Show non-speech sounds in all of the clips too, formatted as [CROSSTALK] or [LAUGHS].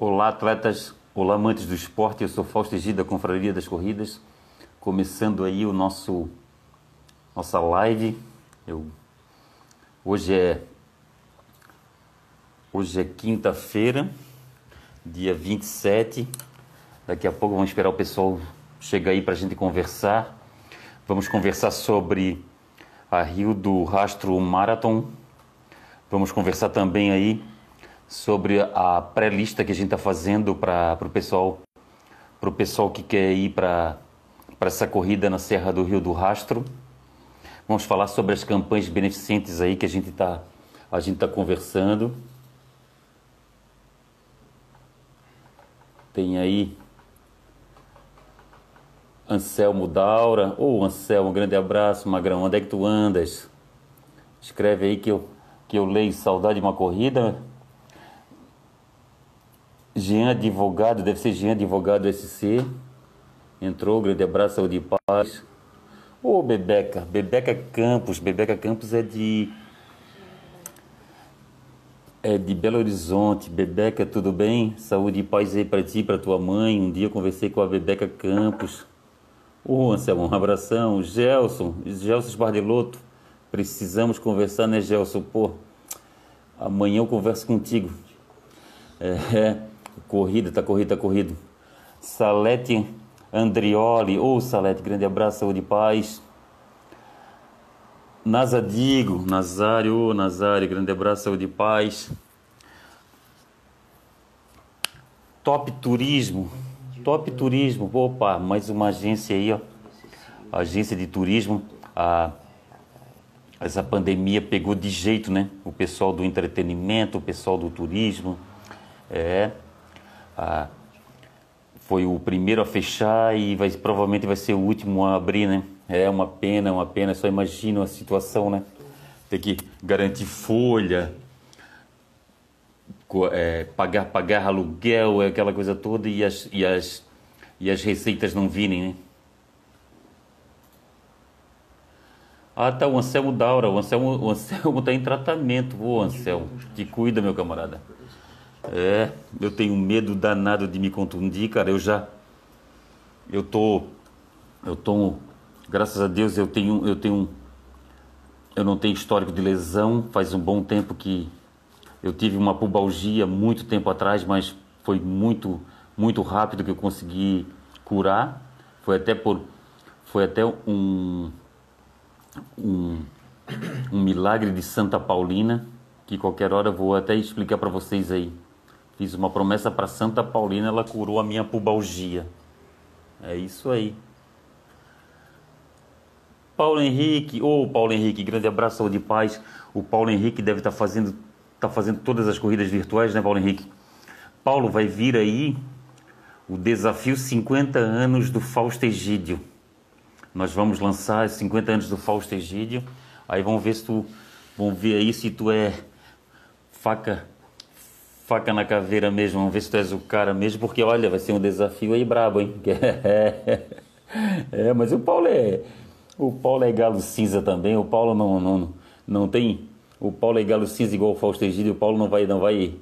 Olá, atletas, olá, amantes do esporte. Eu sou Fausto Egida, da Confraria das Corridas. Começando aí o nosso nossa live. Eu, hoje é hoje é quinta-feira, dia 27. Daqui a pouco vamos esperar o pessoal chegar aí para a gente conversar. Vamos conversar sobre a Rio do Rastro Marathon. Vamos conversar também aí sobre a pré-lista que a gente está fazendo para o pessoal, para o pessoal que quer ir para essa corrida na Serra do Rio do Rastro. Vamos falar sobre as campanhas beneficentes aí que a gente está a gente tá conversando. Tem aí Anselmo Daura. Ô oh, Anselmo, um grande abraço, Magrão. Onde é que tu andas? Escreve aí que eu, que eu leio Saudade de uma Corrida. Jean Advogado, deve ser Jean Advogado SC. Entrou, grande abraço, saúde e paz. Ô, oh, Bebeca, Bebeca Campos, Bebeca Campos é de. É de Belo Horizonte. Bebeca, tudo bem? Saúde e paz aí para ti, para tua mãe. Um dia eu conversei com a Bebeca Campos. Ô, oh, Anselmo, um abração. Gelson, Gelson Esbardeloto. Precisamos conversar, né, Gelson? Pô, amanhã eu converso contigo. É, é corrida, tá corrida, tá corrido. Salete Andrioli, ô oh, Salete, grande abraço, saúde e paz. Nazadigo, Nazário, oh, Nazário, grande abraço, saúde e paz. Top Turismo, Top Turismo, opa, mais uma agência aí, ó. Agência de turismo. A, essa pandemia pegou de jeito, né? O pessoal do entretenimento, o pessoal do turismo. É. A, foi o primeiro a fechar e vai, provavelmente vai ser o último a abrir, né? É uma pena, uma pena. Só imagina a situação, né? Ter que garantir folha, é, pagar, pagar aluguel, aquela coisa toda e as, e as, e as receitas não virem, né? Ah, tá, o Anselmo Daura. O Anselmo, o Anselmo tá em tratamento. Ô, Anselmo, te cuida, meu camarada. É, eu tenho medo danado de me contundir, cara. Eu já. Eu tô. Eu tô. Graças a Deus eu tenho. Eu tenho. Eu não tenho histórico de lesão. Faz um bom tempo que. Eu tive uma pubalgia muito tempo atrás, mas foi muito. Muito rápido que eu consegui curar. Foi até por. Foi até um. Um, um milagre de Santa Paulina que qualquer hora eu vou até explicar para vocês aí. Fiz uma promessa para Santa Paulina, ela curou a minha pubalgia. É isso aí. Paulo Henrique, ô oh, Paulo Henrique, grande abraço, saúde e paz. O Paulo Henrique deve estar tá fazendo, tá fazendo todas as corridas virtuais, né, Paulo Henrique? Paulo, vai vir aí o desafio 50 anos do Fausto Egídio. Nós vamos lançar 50 anos do Fausto Egídio. Aí vamos ver se tu, vamos ver aí se tu é faca faca na caveira mesmo, vamos ver se tu és o cara mesmo, porque olha, vai ser um desafio aí brabo, hein? [LAUGHS] É, mas o Paulo é. O Paulo é galo cinza também, o Paulo não, não, não tem. O Paulo é galo cinza igual o Fausto Egídio, o Paulo não vai, não vai.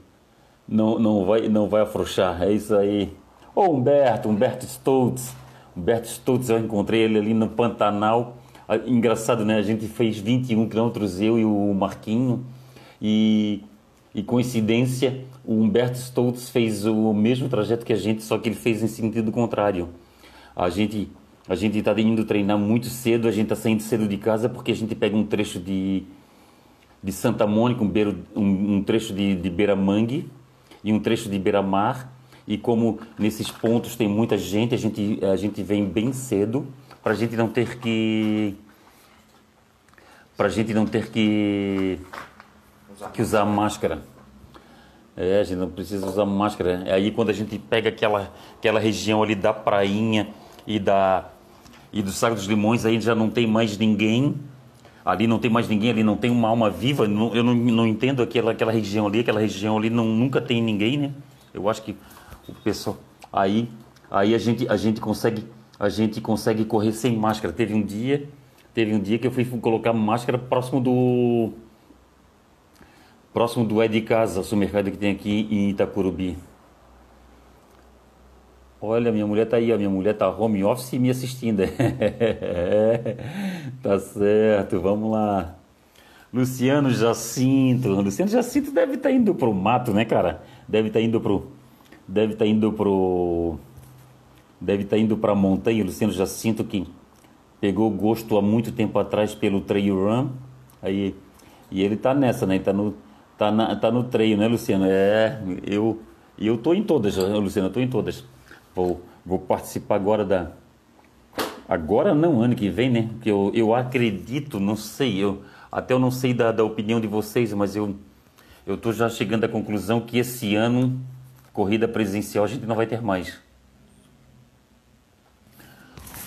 Não, não vai, não vai afrouxar, é isso aí. Ô Humberto, Humberto Stoltz. Humberto Stoltz, eu encontrei ele ali no Pantanal. Ah, engraçado, né? A gente fez 21 quilômetros, eu e o Marquinho. E, e coincidência, o Humberto Stoltz fez o mesmo trajeto que a gente, só que ele fez em sentido contrário. A gente a gente está indo treinar muito cedo, a gente está saindo cedo de casa porque a gente pega um trecho de, de Santa Mônica, um, beiro, um, um trecho de, de Beira-Mangue e um trecho de Beira-Mar. E como nesses pontos tem muita gente, a gente, a gente vem bem cedo para a gente não ter que para a gente não ter que que usar máscara. É, a gente não precisa usar máscara. É aí quando a gente pega aquela, aquela região ali da prainha e da e do Saco dos Limões, aí já não tem mais ninguém. Ali não tem mais ninguém, ali não tem uma alma viva. Eu não, não entendo aquela, aquela região ali, aquela região ali não, nunca tem ninguém, né? Eu acho que o pessoal aí aí a gente a gente consegue a gente consegue correr sem máscara. Teve um dia, teve um dia que eu fui colocar máscara próximo do próximo do É de Casa, supermercado que tem aqui em Itacurubi. Olha, minha mulher tá aí, a minha mulher tá home office me assistindo. [LAUGHS] tá certo, vamos lá. Luciano Jacinto. Luciano Jacinto deve estar tá indo pro mato, né, cara? Deve estar tá indo pro. Deve estar tá indo pro. Deve estar tá indo pra montanha. Luciano Jacinto que pegou gosto há muito tempo atrás pelo trail run. Aí, e ele tá nessa, né? Ele tá no, tá, na, tá no trail, né, Luciano? É, eu, eu tô em todas, Luciano, eu tô em todas. Vou, vou participar agora da. Agora não, ano que vem, né? Porque eu, eu acredito, não sei, eu até eu não sei da, da opinião de vocês, mas eu eu estou já chegando à conclusão que esse ano corrida presencial a gente não vai ter mais.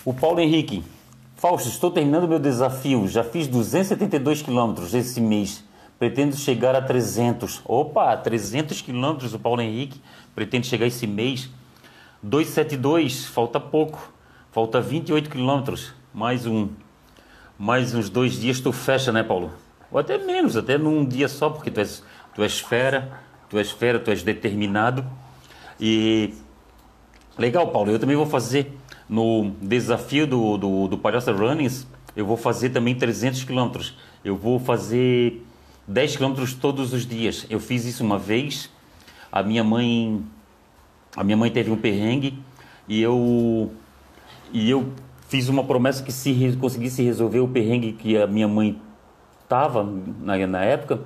O Paulo Henrique, Fausto, estou terminando meu desafio. Já fiz 272 quilômetros esse mês. Pretendo chegar a 300. Opa, 300 quilômetros o Paulo Henrique pretende chegar esse mês. 272, falta pouco, falta 28 quilômetros, mais um, mais uns dois dias tu fecha, né, Paulo? Ou até menos, até num dia só, porque tu és, tu és fera, tu és fera, tu és determinado. E legal, Paulo, eu também vou fazer no desafio do, do, do Palhaça Runnings, eu vou fazer também 300 quilômetros. Eu vou fazer 10 quilômetros todos os dias. Eu fiz isso uma vez, a minha mãe a minha mãe teve um perrengue e eu e eu fiz uma promessa que se conseguisse resolver o perrengue que a minha mãe estava na, na época,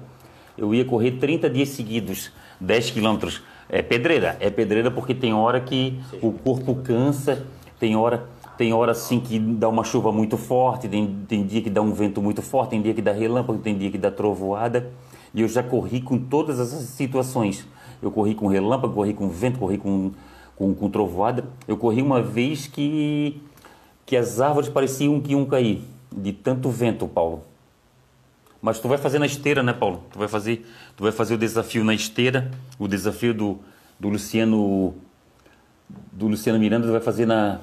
eu ia correr 30 dias seguidos, 10 quilômetros. É pedreira, é pedreira porque tem hora que o corpo cansa, tem hora tem hora assim que dá uma chuva muito forte, tem, tem dia que dá um vento muito forte, tem dia que dá relâmpago, tem dia que dá trovoada. E eu já corri com todas essas situações. Eu corri com relâmpago, corri com vento, corri com, com, com trovoada. Eu corri uma vez que, que as árvores pareciam que iam cair, de tanto vento, Paulo. Mas tu vai fazer na esteira, né, Paulo? Tu vai fazer, tu vai fazer o desafio na esteira, o desafio do, do Luciano do Luciano Miranda, tu vai fazer na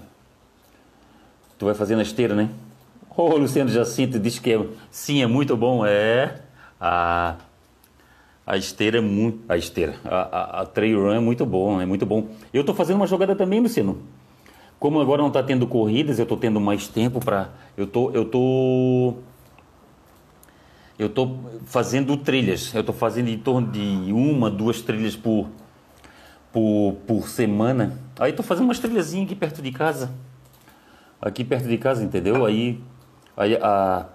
tu vai fazer na esteira, né? Ô, oh, Luciano Jacinto diz que é, sim, é muito bom, é. Ah, a esteira é muito. A esteira. A, a, a, trail run é muito bom, é muito bom. Eu estou fazendo uma jogada também, Luciano. Como agora não está tendo corridas, eu estou tendo mais tempo para. Eu tô, eu tô. Eu tô fazendo trilhas. Eu estou fazendo em torno de uma, duas trilhas por, por, por semana. Aí estou fazendo umas trilhazinhas aqui perto de casa. Aqui perto de casa, entendeu? Aí, aí a,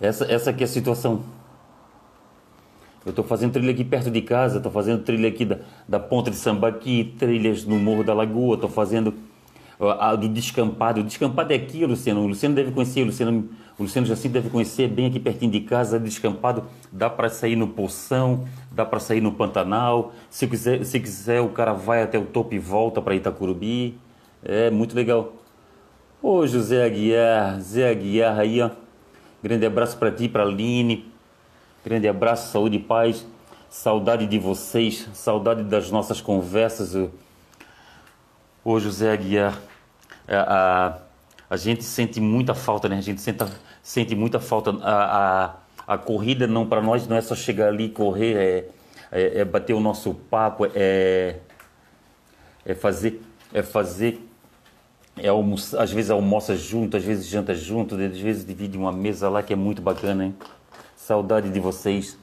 essa, essa aqui é a situação. Eu estou fazendo trilha aqui perto de casa, estou fazendo trilha aqui da, da Ponta de Sambaqui, trilhas no Morro da Lagoa, estou fazendo a do Descampado. O Descampado é aqui, Luciano. O Luciano deve conhecer, o Luciano, o Luciano deve conhecer bem aqui pertinho de casa, Descampado. Dá para sair no Poção, dá para sair no Pantanal. Se quiser, se quiser, o cara vai até o topo e volta para Itacurubi. É muito legal. Ô José Aguiar, Zé Aguiar aí, ó. Grande abraço para ti, para Aline, Grande abraço, saúde e paz. Saudade de vocês, saudade das nossas conversas. Ô José Aguiar, a, é, a, a gente sente muita falta, né? A gente sente, sente muita falta. A, a, a corrida não para nós não é só chegar ali e correr, é, é, é, bater o nosso papo, é, é fazer, é fazer, é almoçar, às vezes almoça junto, às vezes janta junto, às vezes divide uma mesa lá que é muito bacana, hein? Saudade de vocês.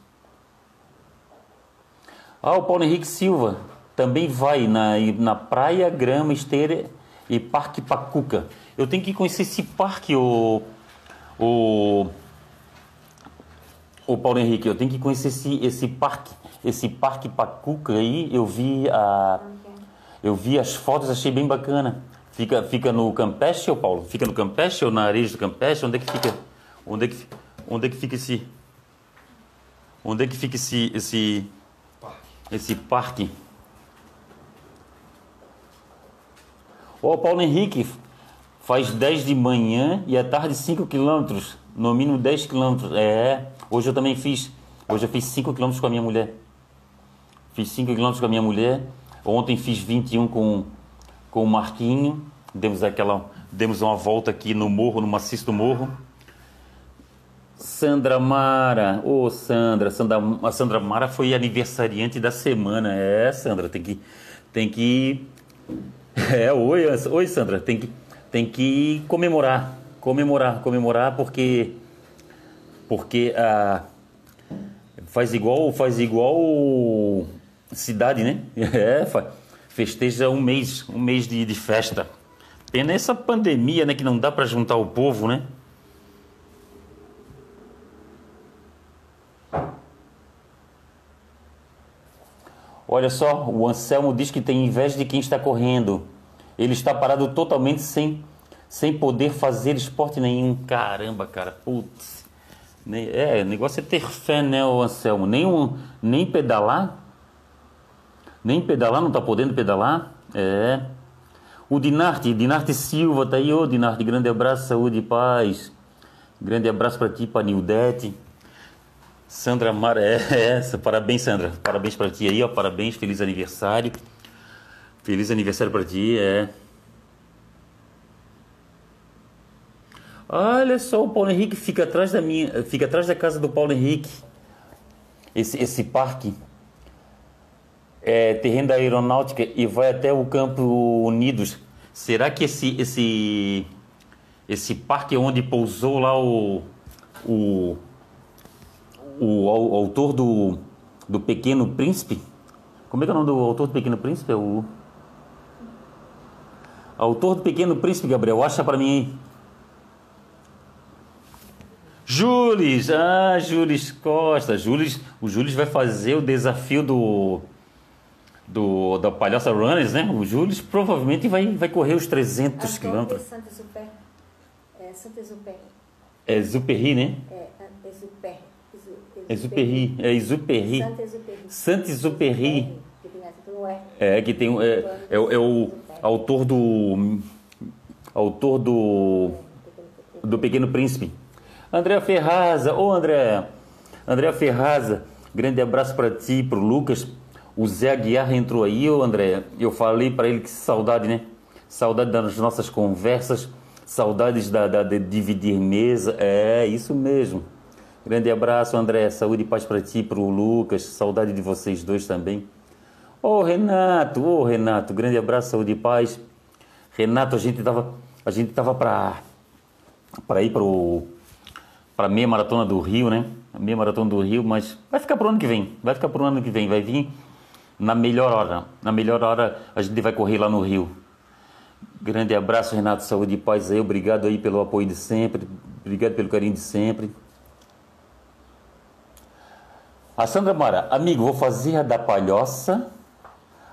Ah, o Paulo Henrique Silva também vai na, na Praia, Grama, Esteira e Parque Pacuca. Eu tenho que conhecer esse parque, o, o, o Paulo Henrique. Eu tenho que conhecer esse, esse parque, esse Parque Pacuca aí. Eu vi a, eu vi as fotos, achei bem bacana. Fica, fica no Campeche, Paulo? Fica no Campeche ou na areia do Campeche? Onde é que fica? Onde é que, onde é que fica esse Onde é que fica esse, esse, parque. esse parque? Ó, oh, Paulo Henrique faz 10 de manhã e à tarde 5 quilômetros, no mínimo 10 quilômetros. É, hoje eu também fiz. Hoje eu fiz 5 quilômetros com a minha mulher. Fiz 5 quilômetros com a minha mulher. Ontem fiz 21 com, com o Marquinho. Demos aquela, demos uma volta aqui no morro, no maciço do morro. Sandra Mara, ô oh, Sandra, Sandra, a Sandra Mara foi aniversariante da semana. É, Sandra, tem que, tem que [LAUGHS] É, oi, oi Sandra, tem que, tem que comemorar, comemorar, comemorar porque porque ah, faz igual faz igual cidade, né? [LAUGHS] É, festeja um mês, um mês de, de festa. Pena essa pandemia, né, que não dá para juntar o povo, né? Olha só, o Anselmo diz que tem inveja de quem está correndo. Ele está parado totalmente sem, sem poder fazer esporte nenhum. Caramba, cara, putz. É, o negócio é ter fé, né, o Anselmo? Nem, um, nem pedalar? Nem pedalar, não está podendo pedalar? É. O Dinarte, Dinarte Silva, tá aí, ô Dinarte, grande abraço, saúde e paz. Grande abraço para ti, para Nildete. Sandra Mara, é essa. Parabéns, Sandra. Parabéns para ti aí, ó. Parabéns, feliz aniversário. Feliz aniversário para ti, é. Olha só, o Paulo Henrique fica atrás da minha, fica atrás da casa do Paulo Henrique. Esse, esse parque é terreno da aeronáutica e vai até o Campo Unidos. Será que esse esse esse parque é onde pousou lá o o o, o autor do, do Pequeno Príncipe. Como é que é o nome do autor do Pequeno Príncipe? É o. Autor do Pequeno Príncipe, Gabriel, acha para mim aí. Jules! Ah, Jules Costa. Jules, o Jules vai fazer o desafio do. Do, da Palhaça Runners, né? O Jules provavelmente vai, vai correr os 300 quilômetros. É Saint-Exupéry. É Saint-Exupéry. É Zuperri, né? É, Exupéry. Exupéry, é Exupéry. Saint-Exupéry. É, que tem é, é, é o autor do autor do do Pequeno Príncipe. André Ferraza, ô André, André Ferraza, grande abraço para ti, pro Lucas. O Zé Aguiar entrou aí, ô André. Eu falei para ele que saudade, né? Saudade das nossas conversas, saudades da, da de dividir mesa. É, isso mesmo. Grande abraço, André. Saúde e paz para ti, para o Lucas. Saudade de vocês dois também. Ô, oh, Renato, ô, oh, Renato. Grande abraço, saúde e paz. Renato, a gente tava, a gente tava para para ir pro para meia maratona do Rio, né? Meia maratona do Rio, mas vai ficar pro ano que vem. Vai ficar pro ano que vem, vai vir na melhor hora. Na melhor hora a gente vai correr lá no Rio. Grande abraço, Renato, saúde e paz aí. Obrigado aí pelo apoio de sempre. Obrigado pelo carinho de sempre. A Sandra Mara, amigo, vou fazer a da Palhoça,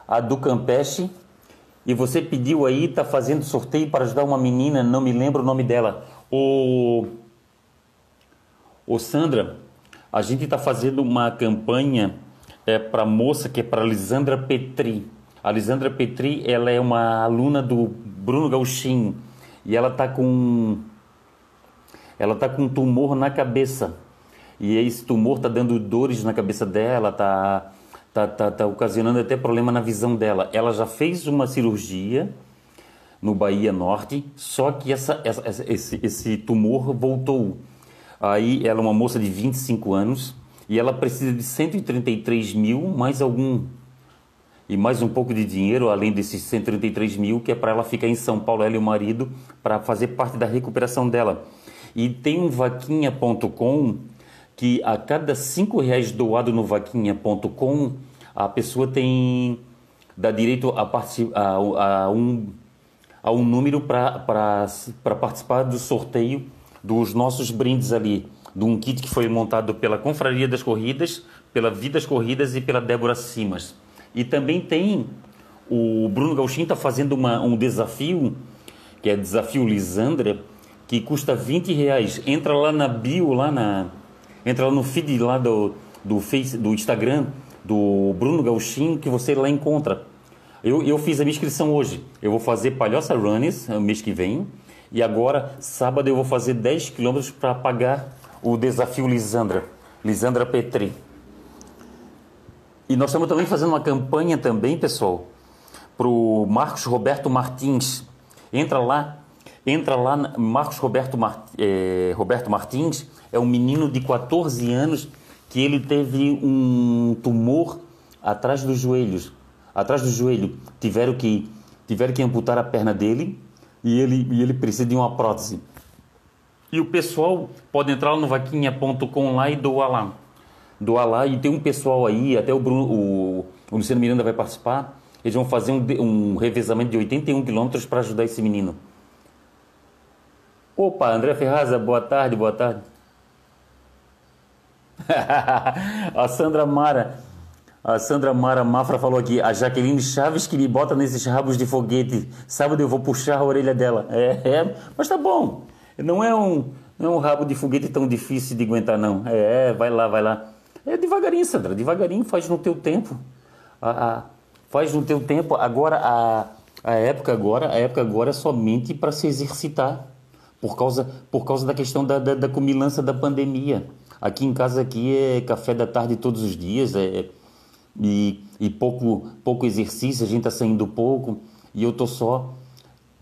a do Campeche, e você pediu aí, tá fazendo sorteio para ajudar uma menina, não me lembro o nome dela. O, o Sandra, a gente está fazendo uma campanha é, para moça que é para Lisandra Petri. A Lisandra Petri, ela é uma aluna do Bruno Gauchinho e ela tá com ela tá com um tumor na cabeça e esse tumor está dando dores na cabeça dela, está tá, tá, tá ocasionando até problema na visão dela. Ela já fez uma cirurgia no Bahia Norte, só que essa, essa, esse, esse tumor voltou. Aí ela é uma moça de 25 anos e ela precisa de 133 mil mais algum e mais um pouco de dinheiro, além desses 133 mil, que é para ela ficar em São Paulo, ela e o marido, para fazer parte da recuperação dela. E tem um vaquinha.com que a cada cinco reais doado no vaquinha.com a pessoa tem dá direito a, a, a um a um número para participar do sorteio dos nossos brindes ali, de um kit que foi montado pela Confraria das Corridas, pela Vidas Corridas e pela Débora Simas. E também tem o Bruno Gauchin está fazendo uma, um desafio, que é Desafio Lisandra, que custa 20 reais. Entra lá na bio, lá na, Entra lá no feed lá do, do, face, do Instagram do Bruno Gauchin que você lá encontra. Eu, eu fiz a minha inscrição hoje. Eu vou fazer Palhoça Runners no mês que vem. E agora, sábado, eu vou fazer 10 quilômetros para pagar o desafio Lisandra. Lisandra Petri. E nós estamos também fazendo uma campanha também, pessoal, para o Marcos Roberto Martins. Entra lá, entra lá, Marcos Roberto, é, Roberto Martins é um menino de 14 anos que ele teve um tumor atrás dos joelhos. Atrás do joelho. Tiveram que tiveram que amputar a perna dele e ele, e ele precisa de uma prótese. E o pessoal pode entrar no vaquinha.com lá e doar lá. Doar lá e tem um pessoal aí, até o, Bruno, o, o Luciano Miranda vai participar. Eles vão fazer um, um revezamento de 81 quilômetros para ajudar esse menino. Opa, André Ferraza, boa tarde, boa tarde. [LAUGHS] a Sandra Mara, a Sandra Mara Mafra falou aqui, a Jaqueline Chaves que me bota nesses rabos de foguete. Sábado eu vou puxar a orelha dela. É, é mas tá bom. Não é um, não é um rabo de foguete tão difícil de aguentar, não. É, é vai lá, vai lá. É devagarinho, Sandra, devagarinho, faz no teu tempo. A, a, faz no teu tempo. Agora, a, a época agora, a época agora é somente para se exercitar. Por causa, por causa da questão da, da, da comilança da pandemia. Aqui em casa aqui é café da tarde todos os dias, é, e, e pouco, pouco exercício, a gente está saindo pouco, e eu tô só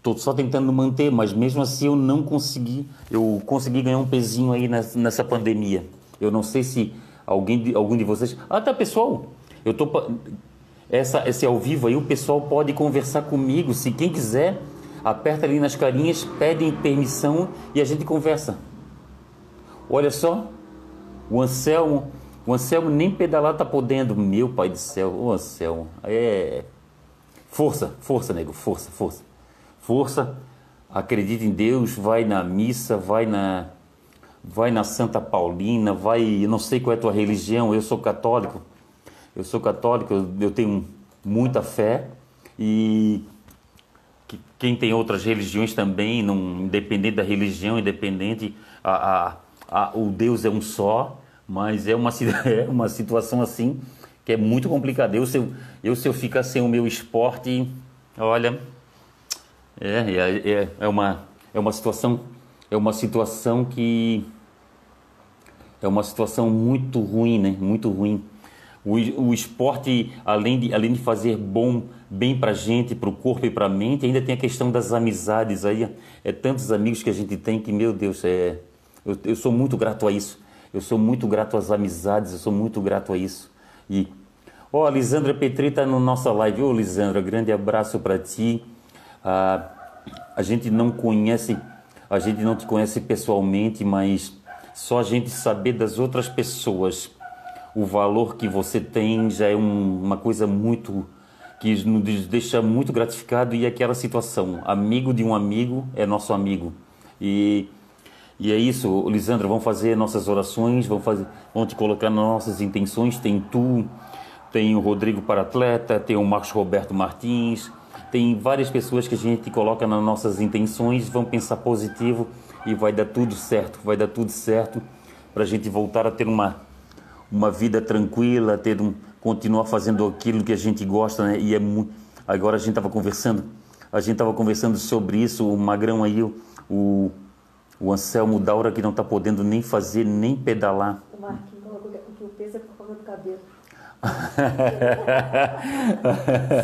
Estou só tentando manter, mas mesmo assim eu não consegui. Eu consegui ganhar um pezinho aí nessa, nessa pandemia. Eu não sei se alguém, de, algum de vocês. Ah, tá, pessoal. Eu tô essa esse ao vivo aí o pessoal pode conversar comigo. Se quem quiser, aperta ali nas carinhas, pedem permissão e a gente conversa. Olha só, o Anselmo, o Anselmo nem pedalar tá podendo. Meu pai do céu, o Anselmo, é força, força, nego, força, força força, acredita em Deus, vai na missa, vai na vai na Santa Paulina, vai, eu não sei qual é a tua religião, eu sou católico. Eu sou católico, eu, tenho muita fé e que, quem tem outras religiões também, não, independente da religião, independente, a, a, a, o Deus é um só, mas é uma, [LAUGHS] é uma situação assim que é muito complicada. Eu se eu, eu, se eu ficar sem o meu esporte, olha, é, é, é, uma, é uma situação é uma situação que é uma situação muito ruim, né? Muito ruim. O, o esporte, além de, além de fazer bom, bem para gente, para o corpo e para a mente, ainda tem a questão das amizades. Aí é tantos amigos que a gente tem que, meu Deus, é, eu, eu sou muito grato a isso. Eu sou muito grato às amizades, eu sou muito grato a isso. E, ó, oh, a Lisandra Petri está na nossa live. Ô, oh, Lisandra, grande abraço para ti. Ah, a gente não conhece, a gente não te conhece pessoalmente, mas só a gente saber das outras pessoas o valor que você tem já é um, uma coisa muito que nos deixa muito gratificado e aquela situação, amigo de um amigo é nosso amigo. E e é isso, Lisandra, vamos fazer nossas orações, vamos fazer, vamos te colocar nas nossas intenções, tem tu, tem o Rodrigo para atleta, tem o Marcos Roberto Martins, tem várias pessoas que a gente coloca nas nossas intenções, vão pensar positivo e vai dar tudo certo, vai dar tudo certo para a gente voltar a ter uma, uma vida tranquila, ter um, continuar fazendo aquilo que a gente gosta, né? E é agora a gente estava conversando, a gente estava conversando sobre isso, o Magrão aí, o, o Anselmo Daura que não está podendo nem fazer, nem pedalar. O Marquinhos colocou que o peso é por causa do cabelo. [LAUGHS]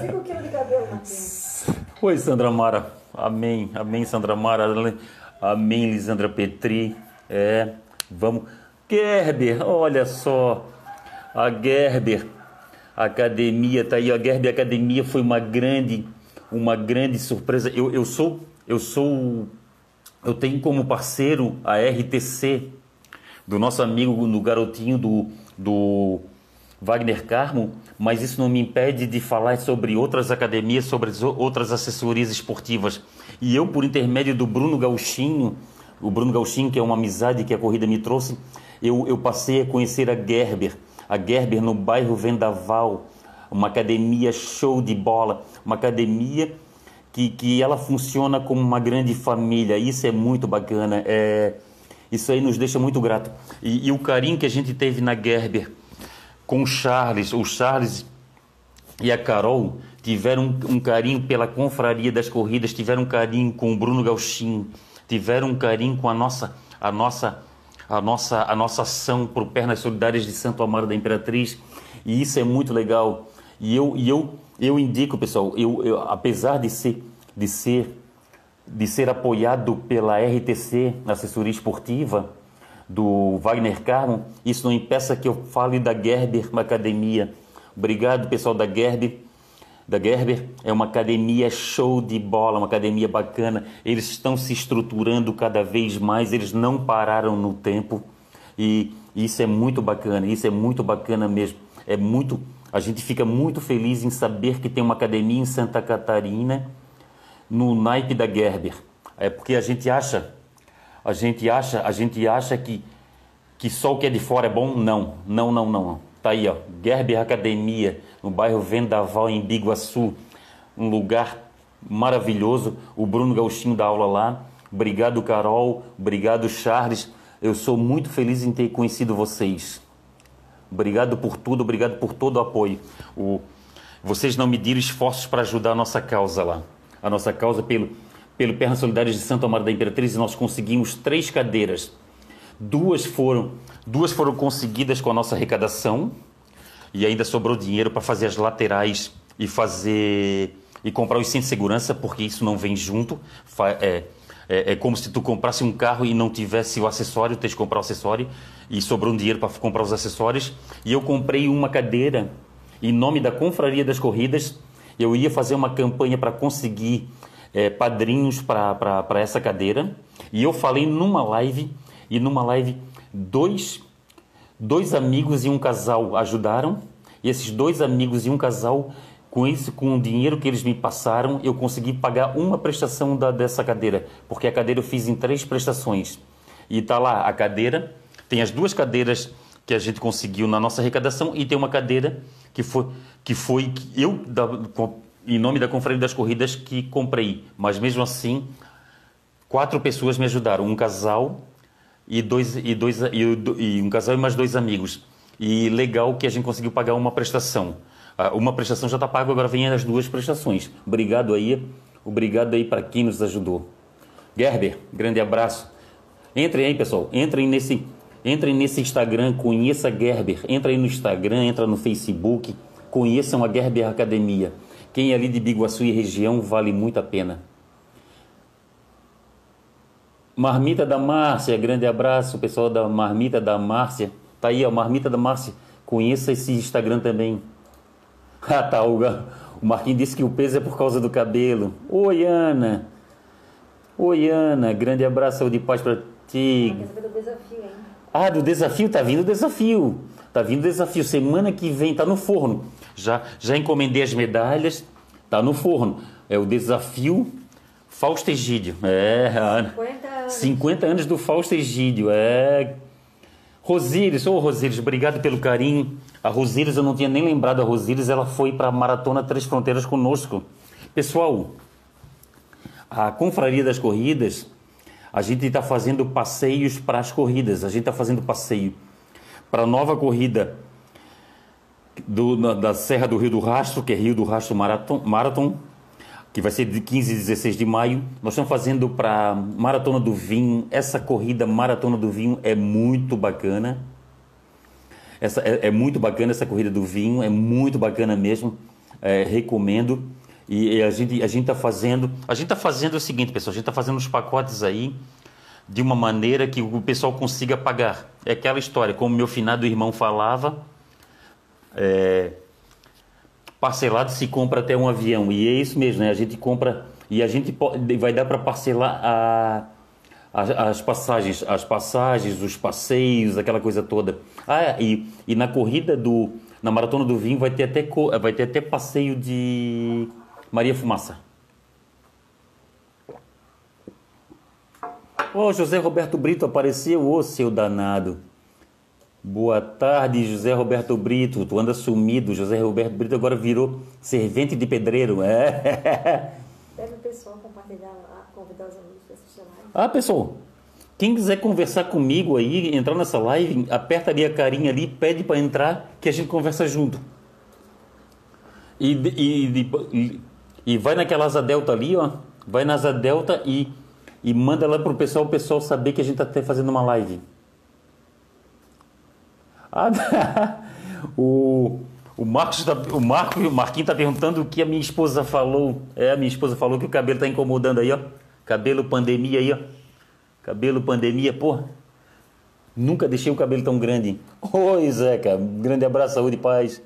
5 quilos de cabelo. Oi, Sandra Mara. Amém, amém, Sandra Mara. Amém, Lisandra Petri. É, vamos. Gerber, olha só. A Gerber Academia tá aí. A Gerber Academia foi uma grande, uma grande surpresa. Eu, eu sou, eu sou, eu tenho como parceiro a RTC do nosso amigo no garotinho do do Wagner Carmo, mas isso não me impede de falar sobre outras academias, sobre outras assessorias esportivas. E eu, por intermédio do Bruno Gauchinho, o Bruno Gauchinho, que é uma amizade que a corrida me trouxe, eu, eu passei a conhecer a Gerber, a Gerber no bairro Vendaval, uma academia show de bola, uma academia que, que ela funciona como uma grande família. Isso é muito bacana, é, isso aí nos deixa muito grato. E, e o carinho que a gente teve na Gerber com o Charles. O Charles e a Carol tiveram um, carinho pela confraria das corridas, tiveram um carinho com o Bruno Gauchin, tiveram um carinho com a nossa, a nossa, a nossa, a nossa ação por Pernas Solidárias de Santo Amaro da Imperatriz. E isso é muito legal. E eu, e eu, eu indico, pessoal, eu, eu, apesar de ser, de ser, de ser apoiado pela RTC, assessoria esportiva, do Wagner Carmo, isso não impeça que eu fale da Gerber Academia. Obrigado, pessoal da Gerber. da Gerber é uma academia show de bola, uma academia bacana. Eles estão se estruturando cada vez mais, eles não pararam no tempo e isso é muito bacana, isso é muito bacana mesmo. É muito, a gente fica muito feliz em saber que tem uma academia em Santa Catarina no naipe da Gerber. É porque a gente acha, a gente acha, a gente acha que que só o que é de fora é bom? Não, não, não, não. Tá aí, ó, Gerber Academia, no bairro Vendaval, em Biguaçu. Um lugar maravilhoso. O Bruno Gauchinho dá aula lá. Obrigado, Carol. Obrigado, Charles. Eu sou muito feliz em ter conhecido vocês. Obrigado por tudo, obrigado por todo o apoio. O, vocês não mediram esforços para ajudar a nossa causa lá. A nossa causa pelo, pelo Perna Solidária de Santo Amaro da Imperatriz, nós conseguimos três cadeiras. Duas foram, duas foram conseguidas com a nossa arrecadação e ainda sobrou dinheiro para fazer as laterais e fazer e comprar os cintos de segurança, porque isso não vem junto. É, é, é, como se tu comprasse um carro e não tivesse o acessório, tens que comprar o acessório e sobrou um dinheiro para comprar os acessórios. E eu comprei uma cadeira em nome da Confraria das Corridas. Eu ia fazer uma campanha para conseguir é, padrinhos para essa cadeira. E eu falei numa live, e numa live, dois Dois amigos e um casal ajudaram, e esses dois amigos e um casal, com isso, com o dinheiro que eles me passaram, eu consegui pagar uma prestação da, dessa cadeira, porque a cadeira eu fiz em três prestações. E está lá a cadeira, tem as duas cadeiras que a gente conseguiu na nossa arrecadação e tem uma cadeira que foi que foi eu em nome da Conferência das Corridas que comprei, mas mesmo assim quatro pessoas me ajudaram, um casal e, dois, e, dois, e um casal e mais dois amigos. E legal que a gente conseguiu pagar uma prestação. Ah, uma prestação já está paga, agora vem as duas prestações. Obrigado aí, obrigado aí para quem nos ajudou. Gerber, grande abraço. Entrem aí, pessoal. Entrem nesse, entrem nesse Instagram, conheça a Gerber. Entra aí no Instagram, entra no Facebook, conheçam a Gerber Academia. Quem é ali de Biguaçu e região vale muito a pena. Marmita da Márcia, grande abraço, pessoal da Marmita da Márcia. Tá aí, ó, Marmita da Márcia. Conheça esse Instagram também. [LAUGHS] Ah, tá, o, o Marquinhos disse que o peso é por causa do cabelo. Oi, Ana. Oi, Ana. Grande abraço, saúde e paz pra ti. Do desafio, hein? Ah, do desafio? Tá vindo o desafio. Tá vindo o desafio. Semana que vem, tá no forno. Já, já encomendei as medalhas. Tá no forno. É o desafio Fausto Egídio. É, 50 anos. 50 anos do Fausto Egídio. É. Rosíris, ô oh, Rosíris, obrigado pelo carinho. A Rosíris, eu não tinha nem lembrado a Rosíris, ela foi para a Maratona Três Fronteiras conosco. Pessoal, a Confraria das Corridas, a gente está fazendo passeios para as corridas. A gente está fazendo passeio para a nova corrida do, na, da Serra do Rio do Rastro, que é Rio do Rastro Marathon, Marathon que vai ser de 15 e 16 de maio. Nós estamos fazendo para Maratona do Vinho. Essa corrida Maratona do Vinho é muito bacana. Essa, é, é muito bacana essa corrida do vinho, é muito bacana mesmo. É, recomendo. E, e a gente a gente está fazendo a gente está fazendo o seguinte, pessoal. A gente está fazendo os pacotes aí de uma maneira que o pessoal consiga pagar. É aquela história, como meu finado irmão falava. É, parcelado se compra até um avião. E é isso mesmo, né? A gente compra e a gente pode, vai dar para parcelar a, a, as passagens, as passagens, os passeios, aquela coisa toda. Ah, e, e na corrida do na maratona do vinho vai ter até vai ter até passeio de Maria Fumaça. Ô, oh, José Roberto Brito apareceu, ô oh, seu danado. Boa tarde, José Roberto Brito. Tu anda sumido. José Roberto Brito agora virou servente de pedreiro. É. [LAUGHS] Pede o pessoal compartilhar lá, convidar os amigos para assistir a live. Ah, pessoal, quem quiser conversar comigo aí, entrar nessa live, aperta ali a carinha ali, pede para entrar que a gente conversa junto. E, e, e, e vai naquela asa delta ali, ó. Vai na asa delta e, e manda lá pro pessoal, o pessoal saber que a gente está fazendo uma live. Ah, [LAUGHS] o, o Marcos tá, o Marco, o Marquinhos está perguntando o que a minha esposa falou. É, a minha esposa falou que o cabelo está incomodando aí, ó. Cabelo pandemia aí, ó. Cabelo pandemia, porra. Nunca deixei o cabelo tão grande. Oi, Zeca. Grande abraço, saúde e paz.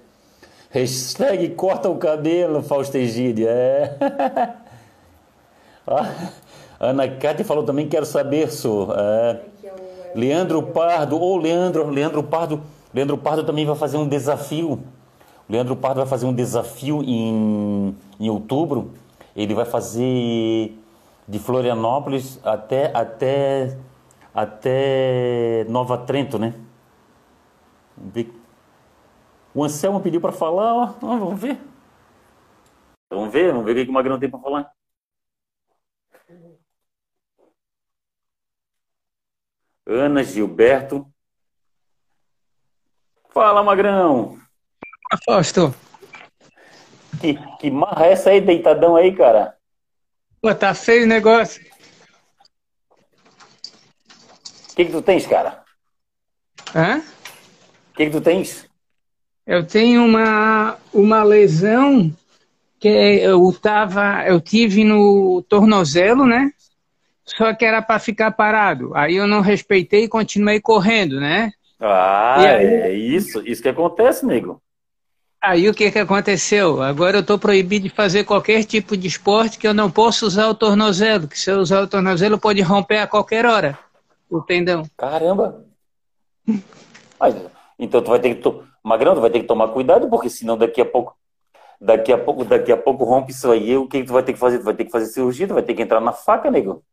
Hashtag corta o cabelo, Fausto Egídio. É. [LAUGHS] Ah, Ana Cátia falou também, quero saber, sou. É. Leandro Pardo, ou Leandro, Leandro Pardo, Leandro Pardo também vai fazer um desafio. Leandro Pardo vai fazer um desafio em, em outubro. Ele vai fazer de Florianópolis até, até, até Nova Trento, né? O Anselmo pediu para falar, ó. Vamos ver. Vamos ver, vamos ver o que o Magrão tem para falar. Ana Gilberto. Fala, Magrão. Fausto. Que, que marra é essa aí, deitadão aí, cara? Pô, tá feio o negócio. O que que tu tens, cara? Hã? O que que tu tens? Eu tenho uma, uma lesão que eu tava, eu tive no tornozelo, né? Só que era para ficar parado. Aí eu não respeitei e continuei correndo, né? Ah, aí, é isso, isso que acontece, nego. Aí o que que aconteceu? Agora eu estou proibido de fazer qualquer tipo de esporte que eu não posso usar o tornozelo, que se eu usar o tornozelo pode romper a qualquer hora o tendão. Caramba! Mas, então tu vai ter que to... Magrão, tu vai ter que tomar cuidado, porque senão daqui a pouco daqui a pouco, daqui a pouco rompe isso aí, o que, que tu vai ter que fazer? Tu vai ter que fazer cirurgia, tu vai ter que entrar na faca, nego.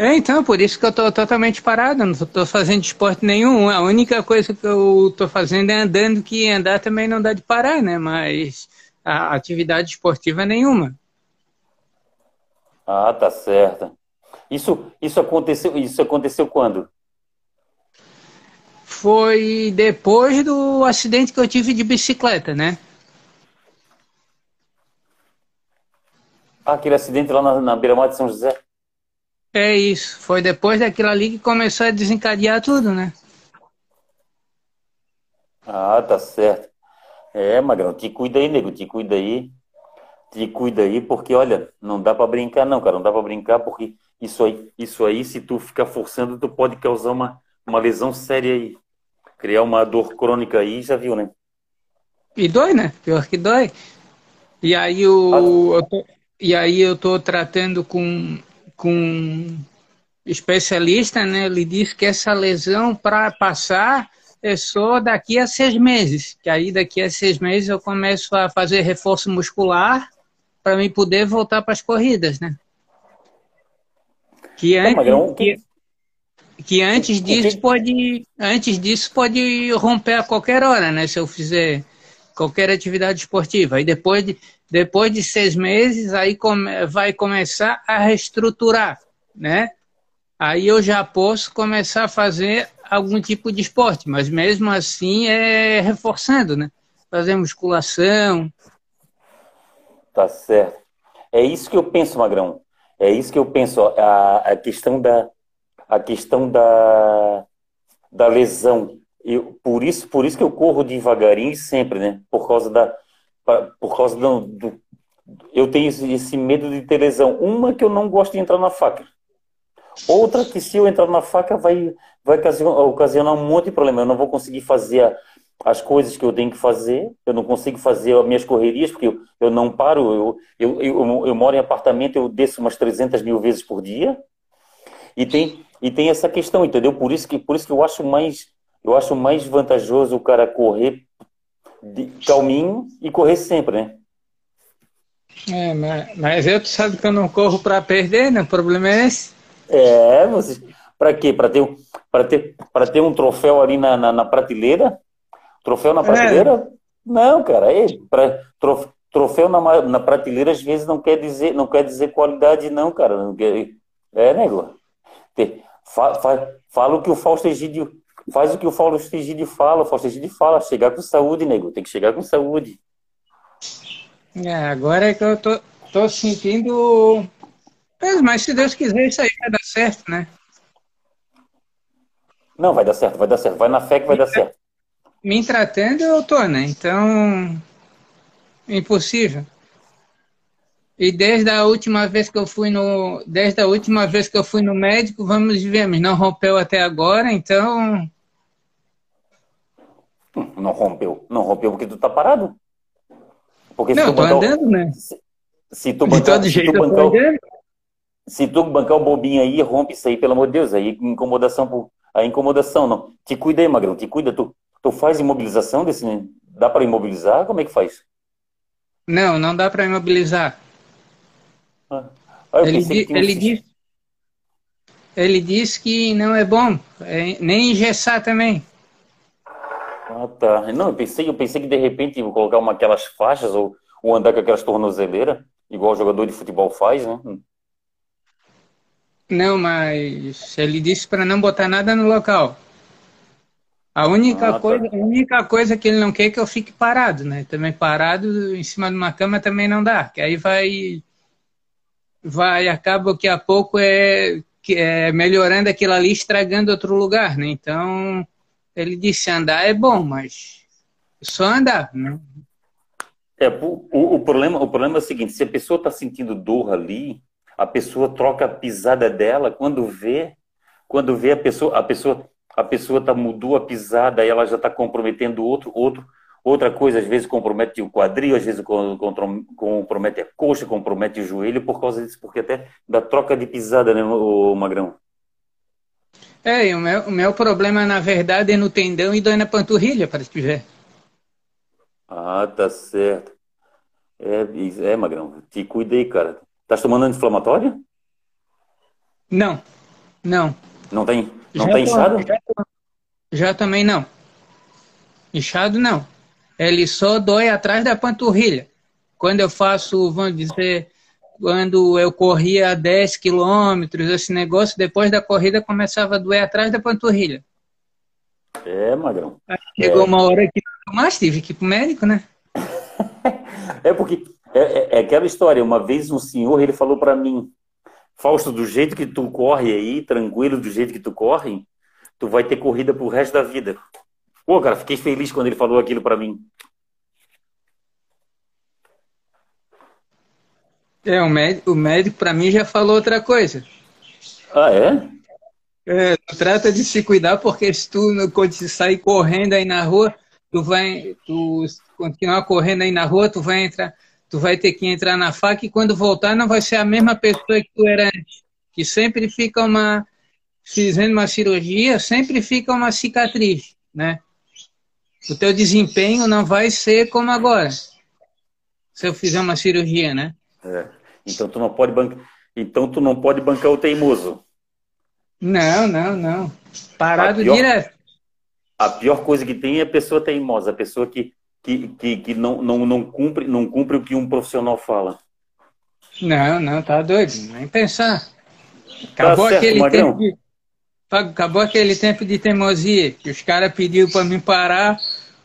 É, então, por isso que eu tô totalmente parado, não tô fazendo esporte nenhum. A única coisa que eu tô fazendo é andando, que andar também não dá de parar, né? Mas a atividade esportiva nenhuma. Ah, tá certo. Isso, isso aconteceu, isso aconteceu quando? Foi depois do acidente que eu tive de bicicleta, né? Ah, aquele acidente lá na, na beira-mar de São José. É isso. Foi depois daquilo ali que começou a desencadear tudo, né? Ah, tá certo. É, Magrão, te cuida aí, nego, te cuida aí. Te cuida aí, porque olha, não dá para brincar não, cara, não dá para brincar porque isso aí, isso aí, se tu ficar forçando, tu pode causar uma, uma lesão séria aí. Criar uma dor crônica aí, já viu, né? E dói, né? Pior que dói. E aí o, ah. eu tô, e aí eu tô tratando com com um especialista, né? Ele disse que essa lesão para passar é só daqui a seis meses. Que aí daqui a seis meses eu começo a fazer reforço muscular para me poder voltar para as corridas, né? Que antes, Não, que, que antes disso pode antes disso pode romper a qualquer hora, né? Se eu fizer qualquer atividade esportiva. Aí depois de, depois de seis meses, aí come, vai começar a reestruturar, né? Aí eu já posso começar a fazer algum tipo de esporte, mas mesmo assim é reforçando, né? Fazer musculação. Tá certo. É isso que eu penso, Magrão. É isso que eu penso. A, a questão da a questão da, da lesão. Eu, por isso por isso que eu corro devagarinho sempre, né? Por causa da por causa do, do, eu tenho esse, esse, medo de ter lesão. Uma que eu não gosto de entrar na faca. Outra que se eu entrar na faca vai vai ocasionar um monte de problema. Eu não vou conseguir fazer as coisas que eu tenho que fazer. Eu não consigo fazer as minhas correrias porque eu, eu não paro. Eu, eu, eu, eu moro em apartamento, eu desço umas 300 mil vezes por dia. E tem e tem essa questão, entendeu? Por isso que por isso que eu acho mais eu acho mais vantajoso o cara correr de calminho e correr sempre, né? É, mas, mas eu, tu sabe que eu não corro para perder, né? O problema é esse. É, você, para quê? Para ter, para ter, para ter um troféu ali na, na, na prateleira? Troféu na prateleira? É. Não, cara, é, pra, troféu na, na prateleira às vezes não quer dizer, não quer dizer qualidade, não, cara. Não quer, é, nego. Fa, fa, fala o que o Fausto Egídio Faz o que o Fausto Egídio fala, o Fausto Egídio fala, chegar com saúde, nego, tem que chegar com saúde. É, agora é que eu tô, tô sentindo. Mas se Deus quiser, isso aí vai dar certo, né? Não, vai dar certo, vai dar certo. Vai na fé que vai me dar certo. Me tratando, eu tô, né? Então. Impossível. E desde a última vez que eu fui no. Desde a última vez que eu fui no médico, vamos ver, mas não rompeu até agora, então não rompeu. Não rompeu porque tu tá parado. Porque não, tô andando, né? Se, se tu bancar, de todo jeito, tu bancar, se tu bancar o bobinho aí, rompe isso aí, pelo amor de Deus, aí incomodação, a incomodação não. Te cuida aí, Magrão, te cuida, tu, tu faz imobilização desse, dá para imobilizar? Como é que faz? Não, não dá para imobilizar. Ah, ele, di, ele, diz, ele diz que não é bom, é, nem engessar também. Ah, tá. Não, eu pensei, eu pensei que de repente vou colocar uma aquelas faixas ou, ou andar com aquelas tornozeleiras, igual o jogador de futebol faz, né? Não, mas ele disse para não botar nada no local. A única, ah, tá. coisa, a única coisa que ele não quer é que eu fique parado, né? Também parado em cima de uma cama também não dá, que aí vai vai acaba que a pouco é, é melhorando aquilo ali, estragando outro lugar, né? Então, ele disse andar é bom, mas só andar, né? É, o, o, problema, o problema é o seguinte, se a pessoa está sentindo dor ali, a pessoa troca a pisada dela, quando vê, quando vê a pessoa, a pessoa, a pessoa tá, mudou a pisada e ela já está comprometendo outro, outro, outra coisa, às vezes compromete o quadril, às vezes compromete a coxa, compromete o joelho por causa disso, porque até da troca de pisada, né, o Magrão? É, o meu, o meu problema, na verdade, é no tendão e dói na panturrilha, para te ver. Ah, tá certo. É, é, Magrão, te cuida aí, cara. Tá tomando anti-inflamatório? Não, não. Não tem? Não já tá inchado? Já, já, também não. Inchado não. Ele só dói atrás da panturrilha. Quando eu faço, vamos dizer, quando eu corria 10 quilômetros, esse negócio, depois da corrida começava a doer atrás da panturrilha. É, Magrão. Aí chegou é. uma hora que mais tive que ir pro médico, né? [LAUGHS] é porque é, é, é, aquela história. Uma vez um senhor ele falou para mim, Fausto, do jeito que tu corre aí, tranquilo, do jeito que tu corre, tu vai ter corrida pro resto da vida. Pô, cara, fiquei feliz quando ele falou aquilo para mim. É, o médico, o médico para mim já falou outra coisa. Ah, é? É, trata de se cuidar, porque se tu quando sair correndo aí na rua, tu vai, tu continuar correndo aí na rua, tu vai entrar, tu vai ter que entrar na faca e quando voltar não vai ser a mesma pessoa que tu era antes. Que sempre fica uma, fazendo uma cirurgia, sempre fica uma cicatriz, né? O teu desempenho não vai ser como agora. Se eu fizer uma cirurgia, né? É. Então tu não pode bancar, então tu não pode bancar o teimoso. Não, não, não. Parado pior, direto. A pior coisa que tem é a pessoa teimosa, a pessoa que que, que, que não, não, não, cumpre, não cumpre o que um profissional fala. Não, não, tá doido, nem pensar. Acabou tá certo, aquele Magrão. tempo de, acabou aquele tempo de teimosia que os caras pediram para mim parar,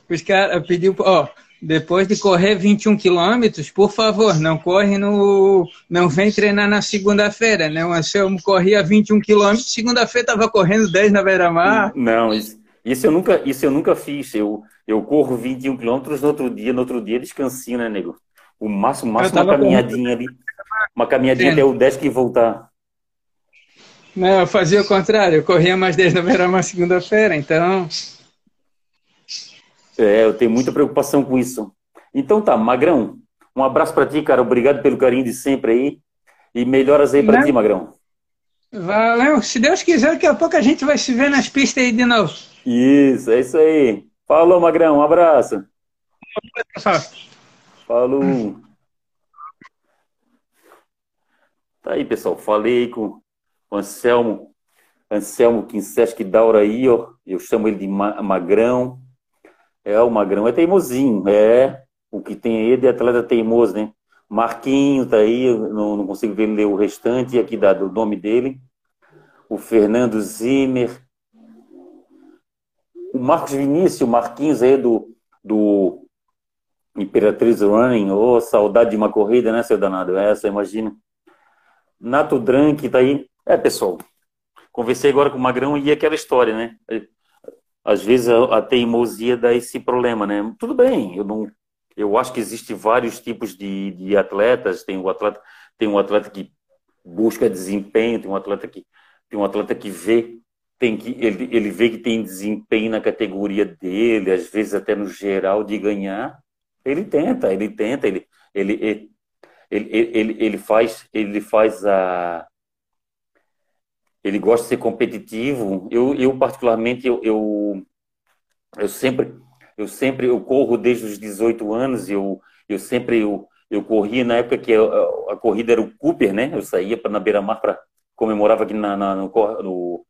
os caras pediu, ó, depois de correr 21 quilômetros, por favor, não corre no, não vem treinar na segunda-feira, né? O Anselmo corria 21 quilômetros, segunda-feira estava correndo 10 na beira-mar. Não, isso, isso eu nunca, isso eu nunca fiz. Eu, eu corro 21 quilômetros no outro dia, no outro dia descansinho, né, nego? O máximo, máximo uma caminhadinha ali. Uma caminhadinha Sim. até o 10 que voltar. Não, eu fazia o contrário, eu corria mais 10 na beira segunda-feira, então. É, eu tenho muita preocupação com isso. Então tá, Magrão, um abraço para ti, cara. Obrigado pelo carinho de sempre aí. E melhoras aí para ti, Magrão. Valeu. Se Deus quiser, daqui a pouco a gente vai se ver nas pistas aí de novo. Isso, é isso aí. Falou, Magrão. Um abraço. Falou. Tá aí, pessoal. Falei com o Anselmo. Anselmo Quincesque Daura aí, ó. Eu chamo ele de Magrão. É, o Magrão é teimosinho. É. O que tem aí é de atleta teimoso, né? Marquinho tá aí. Não, não consigo ver ler o restante aqui dá do nome dele. O Fernando Zimmer o Marcos Vinícius, Marquinhos aí do, do Imperatriz Running, ô, oh, saudade de uma corrida, né, seu danado? Essa, imagina. Nato Drank tá aí. É, pessoal, conversei agora com o Magrão e aquela história, né? Às vezes a, a teimosia dá esse problema, né? Tudo bem, eu não, eu acho que existe vários tipos de, de atletas. Tem o atleta, tem um atleta que busca desempenho, tem um atleta que tem um atleta que vê tem que ele, ele vê que tem desempenho na categoria dele, às vezes até no geral de ganhar. Ele tenta, ele tenta, ele, ele, ele, ele, ele, ele faz, ele faz a. Ele gosta de ser competitivo. Eu, eu particularmente, eu, eu, eu sempre, eu sempre, eu corro desde os 18 anos. Eu, eu sempre, eu, eu corria na época que a, a, a corrida era o Cooper, né? Eu saía para na beira-mar para comemorava aqui na, na no, no,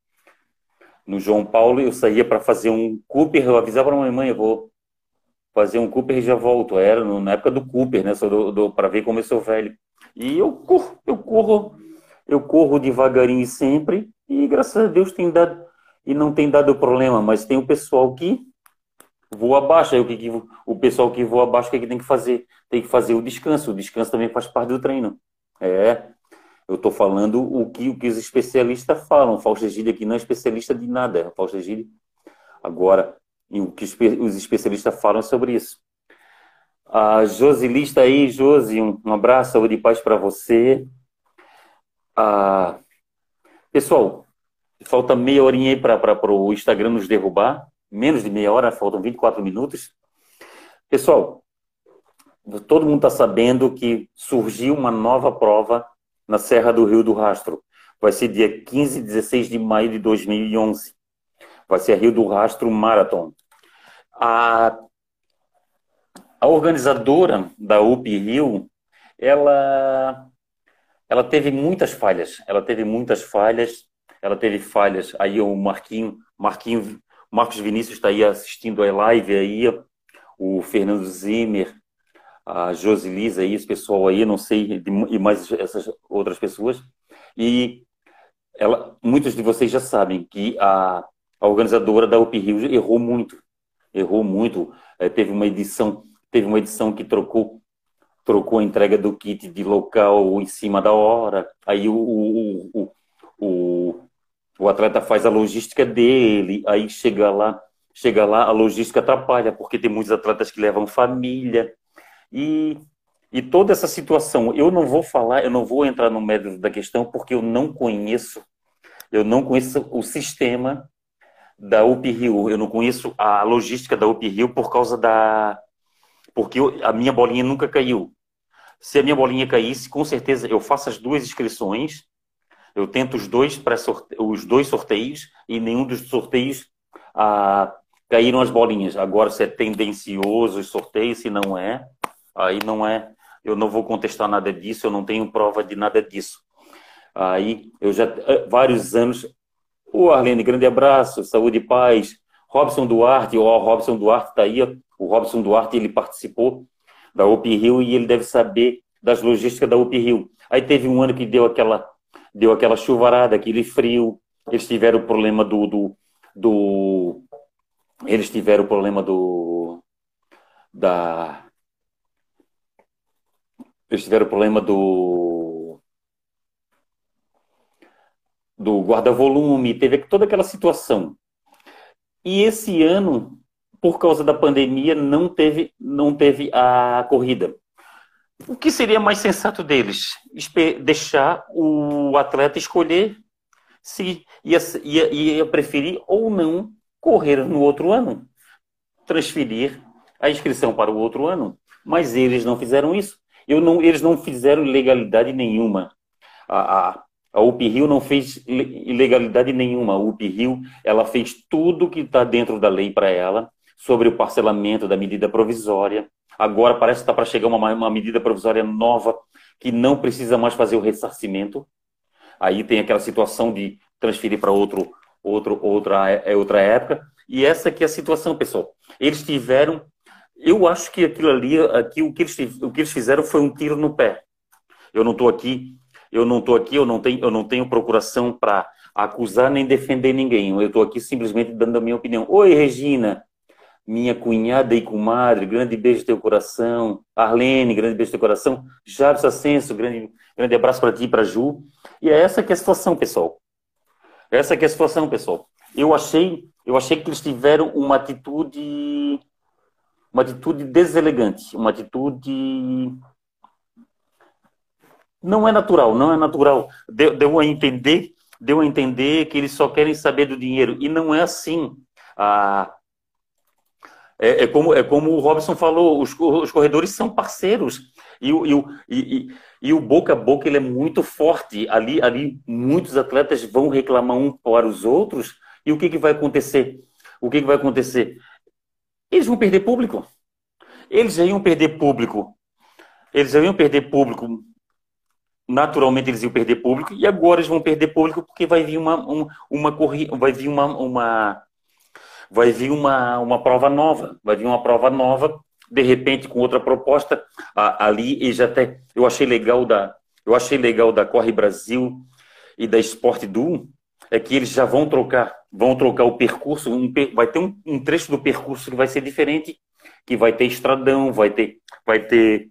no, João Paulo. Eu saía para fazer um Cooper. Eu avisava para a mãe, eu vou fazer um Cooper e já volto. Era no, na época do Cooper, né? Para ver como eu sou velho. E eu corro, eu corro, eu corro devagarinho sempre. E graças a Deus tem dado e não tem dado problema. Mas tem o pessoal que voa abaixo. Aí o que, que o pessoal que voa abaixo o que, que tem que fazer? Tem que fazer o descanso. O descanso também faz parte do treino. É. Eu estou falando o que, o que os especialistas falam. Fausto Egílio aqui não é especialista de nada. Fausto Egílio, agora, e o que os especialistas falam sobre isso. A Josili está aí, Josi, um, um abraço, saúde e paz para você. Ah, pessoal, falta meia horinha aí para o Instagram nos derrubar. Menos de meia hora, faltam 24 minutos. Pessoal, todo mundo está sabendo que surgiu uma nova prova na Serra do Rio do Rastro. Vai ser dia 15 e 16 de maio de 2011. Vai ser a Rio do Rastro Marathon. A, a organizadora da UP Rio, ela, ela teve muitas falhas. Ela teve muitas falhas. Ela teve falhas. Aí o Marquinho, Marquinho, Marcos Vinícius está aí assistindo a live aí. O Fernando Zimmer, a Josilisa aí, esse pessoal aí, não sei, e mais essas outras pessoas. E ela, muitos de vocês já sabem que a, a organizadora da UP Rio errou muito errou muito. É, teve uma edição, teve uma edição que trocou trocou a entrega do kit de local em cima da hora. Aí o, o, o, o, atleta faz a logística dele, aí chega lá, chega lá, a logística atrapalha, porque tem muitos atletas que levam família. E, e toda essa situação, eu não vou falar, eu não vou entrar no mérito da questão, porque eu não conheço, eu não conheço o sistema da UP Rio. Eu não conheço a logística da UP Rio por causa da. Porque eu, a minha bolinha nunca caiu. Se a minha bolinha caísse, com certeza eu faço as duas inscrições, eu tento os dois, os dois sorteios e nenhum dos sorteios ah, caíram as bolinhas. Agora, se é tendencioso os sorteios, se não é, aí não é. Eu não vou contestar nada disso, eu não tenho prova de nada disso. Aí eu já eh, vários anos Ô, Arlene, grande abraço, saúde e paz. Robson Duarte, ó, Robson Duarte está aí. O Robson Duarte, ele participou da UP Rio e ele deve saber das logísticas da UP Rio. Aí teve um ano que deu aquela, deu aquela chuvarada, aquele frio. Eles tiveram o problema do, do, do eles tiveram o problema do da eles tiveram o problema do do guarda-volume, teve toda aquela situação. E esse ano, por causa da pandemia, não teve, não teve a corrida. O que seria mais sensato deles? Deixar o atleta escolher se ia, ia, ia preferir ou não correr no outro ano. Transferir a inscrição para o outro ano. Mas eles não fizeram isso. Eu não, eles não fizeram ilegalidade nenhuma. A, a, a não fez ilegalidade nenhuma. A UP Rio ela fez tudo que está dentro da lei para ela sobre o parcelamento da medida provisória. Agora parece que está para chegar uma, uma medida provisória nova que não precisa mais fazer o ressarcimento. Aí tem aquela situação de transferir para outro, outro, outra, é outra época. E essa aqui é a situação, pessoal. Eles tiveram, eu acho que aquilo ali, aqui, o, que eles, o que eles fizeram foi um tiro no pé. Eu não estou aqui eu não estou aqui, eu não tenho, eu não tenho procuração para acusar nem defender ninguém. Eu estou aqui simplesmente dando a minha opinião. Oi, Regina, minha cunhada e comadre, grande beijo teu coração. Arlene, grande beijo teu coração. Jabs Ascenso, grande, grande abraço para ti e para Ju. E é essa que é a situação, pessoal. Essa que é a situação, pessoal. Eu achei, eu achei que eles tiveram uma atitude uma atitude deselegante, uma atitude não é natural, não é natural. Deu, deu a entender, deu a entender que eles só querem saber do dinheiro e não é assim. Ah, É, é, como, é como o Robson falou, os, os corredores são parceiros. E, e, e, e, o boca a boca ele é muito forte. Ali, ali muitos atletas vão reclamar um para os outros. E o que, que vai acontecer? O que, que vai acontecer? Eles vão perder público. Eles já iam perder público. Eles já iam perder público. Naturalmente eles iam perder público. E agora eles vão perder público porque vai vir uma, uma, uma corrida, vai vir uma, uma vai vir uma, uma prova nova, vai vir uma prova nova, de repente com outra proposta. Ali e já até eu achei legal da eu achei legal da Corre Brasil e da Sport Duo é que eles já vão trocar vão trocar o percurso um, vai ter um, um, trecho do percurso que vai ser diferente que vai ter estradão vai ter vai ter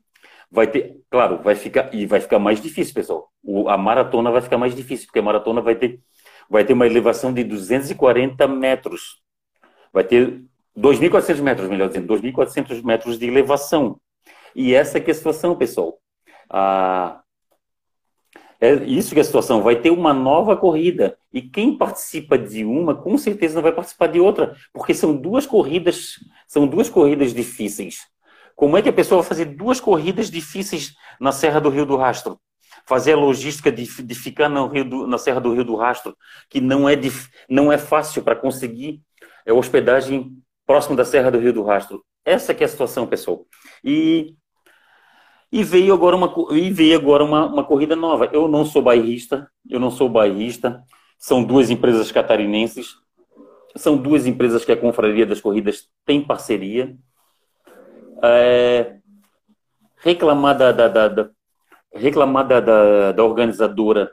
vai ter claro vai ficar e vai ficar mais difícil pessoal. O, a maratona vai ficar mais difícil porque a maratona vai ter vai ter uma elevação de 240 metros vai ter 2.400 metros, melhor dizendo, 2.400 metros de elevação. E essa que é a situação, pessoal. Ah, é isso que é a situação. Vai ter uma nova corrida. E quem participa de uma, com certeza não vai participar de outra. Porque são duas corridas, são duas corridas difíceis. Como é que a pessoa vai fazer duas corridas difíceis na Serra do Rio do Rastro? Fazer a logística de, de ficar no Rio do, na Serra do Rio do Rastro, que não é, não é fácil para conseguir é hospedagem próximo da Serra do Rio do Rastro. Essa que é a situação, pessoal. E, e veio agora, uma, e veio agora uma, uma corrida nova. Eu não sou bairrista, eu não sou bairrista. São duas empresas catarinenses. São duas empresas que a Confraria das Corridas tem parceria. É, reclamar da, da, da, da reclamar da, da, da, organizadora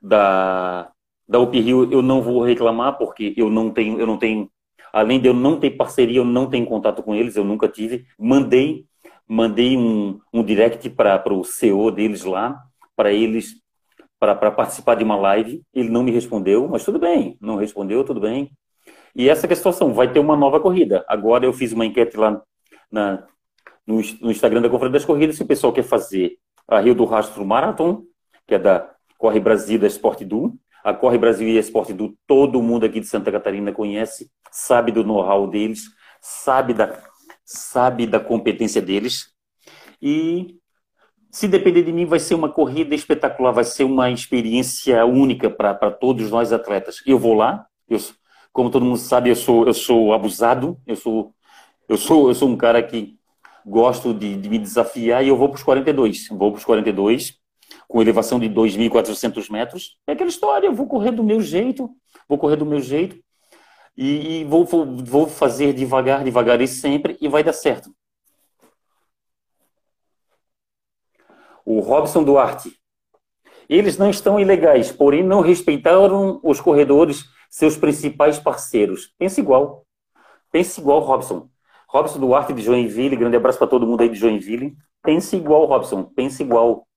da, da UP Rio, eu não vou reclamar, porque eu não tenho, eu não tenho Além de eu não ter parceria, eu não tenho contato com eles, eu nunca tive. Mandei, mandei um, um direct para o CEO deles lá, para eles, para participar de uma live. Ele não me respondeu, mas tudo bem, não respondeu, tudo bem. E essa é a situação, vai ter uma nova corrida. Agora eu fiz uma enquete lá na, no, no Instagram da Conferência das Corridas, se o pessoal quer fazer a Rio do Rastro Marathon, que é da Corre Brasil da Sport Duo, a Corre Brasil e Esporte do todo mundo aqui de Santa Catarina conhece, sabe do know-how deles, sabe da, sabe da competência deles. E se depender de mim, vai ser uma corrida espetacular, vai ser uma experiência única para todos nós atletas. Eu vou lá, eu, como todo mundo sabe, eu sou, eu sou abusado, eu sou, eu sou, eu sou um cara que gosto de, de me desafiar e eu vou para os 42. Vou para os 42 com elevação de 2.400 metros. É aquela história, eu vou correr do meu jeito, vou correr do meu jeito e, e vou, vou, vou fazer devagar, devagar e sempre e vai dar certo. O Robson Duarte. Eles não estão ilegais, porém não respeitaram os corredores, seus principais parceiros. Pensa igual. Pensa igual, Robson. Robson Duarte de Joinville, grande abraço para todo mundo aí de Joinville. Pense igual, Robson. Pense igual.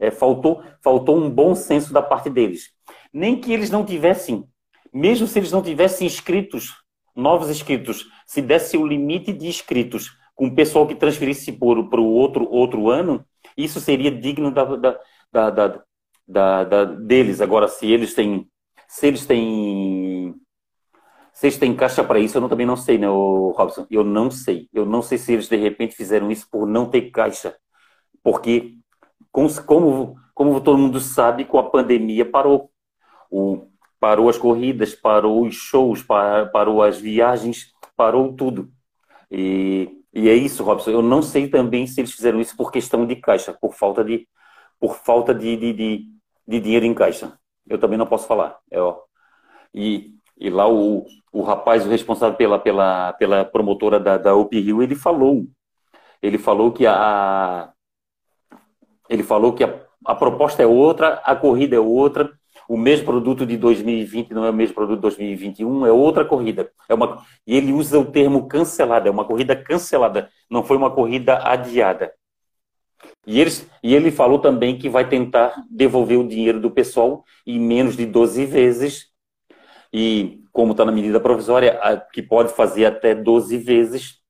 É, faltou, faltou um bom senso da parte deles. Nem que eles não tivessem, mesmo se eles não tivessem inscritos, novos inscritos, se desse o limite de inscritos com o pessoal que transferisse para o outro, outro ano, isso seria digno da, da, da, da, da, deles. Agora, se eles têm. Se eles têm. Se eles têm caixa para isso, eu não, também não sei, né, Robson? Eu não sei. Eu não sei se eles de repente fizeram isso por não ter caixa. Porque como, como todo mundo sabe, com a pandemia parou. O, parou as corridas, parou os shows, parou as viagens, parou tudo. E, e é isso, Robson. Eu não sei também se eles fizeram isso por questão de caixa, por falta de, por falta de, de, de, de dinheiro em caixa. Eu também não posso falar. É, ó. E, e lá o, o rapaz, o responsável pela, pela, pela promotora da, da UP Rio, ele falou. Ele falou que a, ele falou que a, a proposta é outra, a corrida é outra, o mesmo produto de 2020 não é o mesmo produto de 2021, é outra corrida. É uma, e ele usa o termo cancelada, é uma corrida cancelada, não foi uma corrida adiada. E, eles, e ele falou também que vai tentar devolver o dinheiro do pessoal em menos de 12 vezes. E como está na medida provisória, que pode fazer até 12 vezes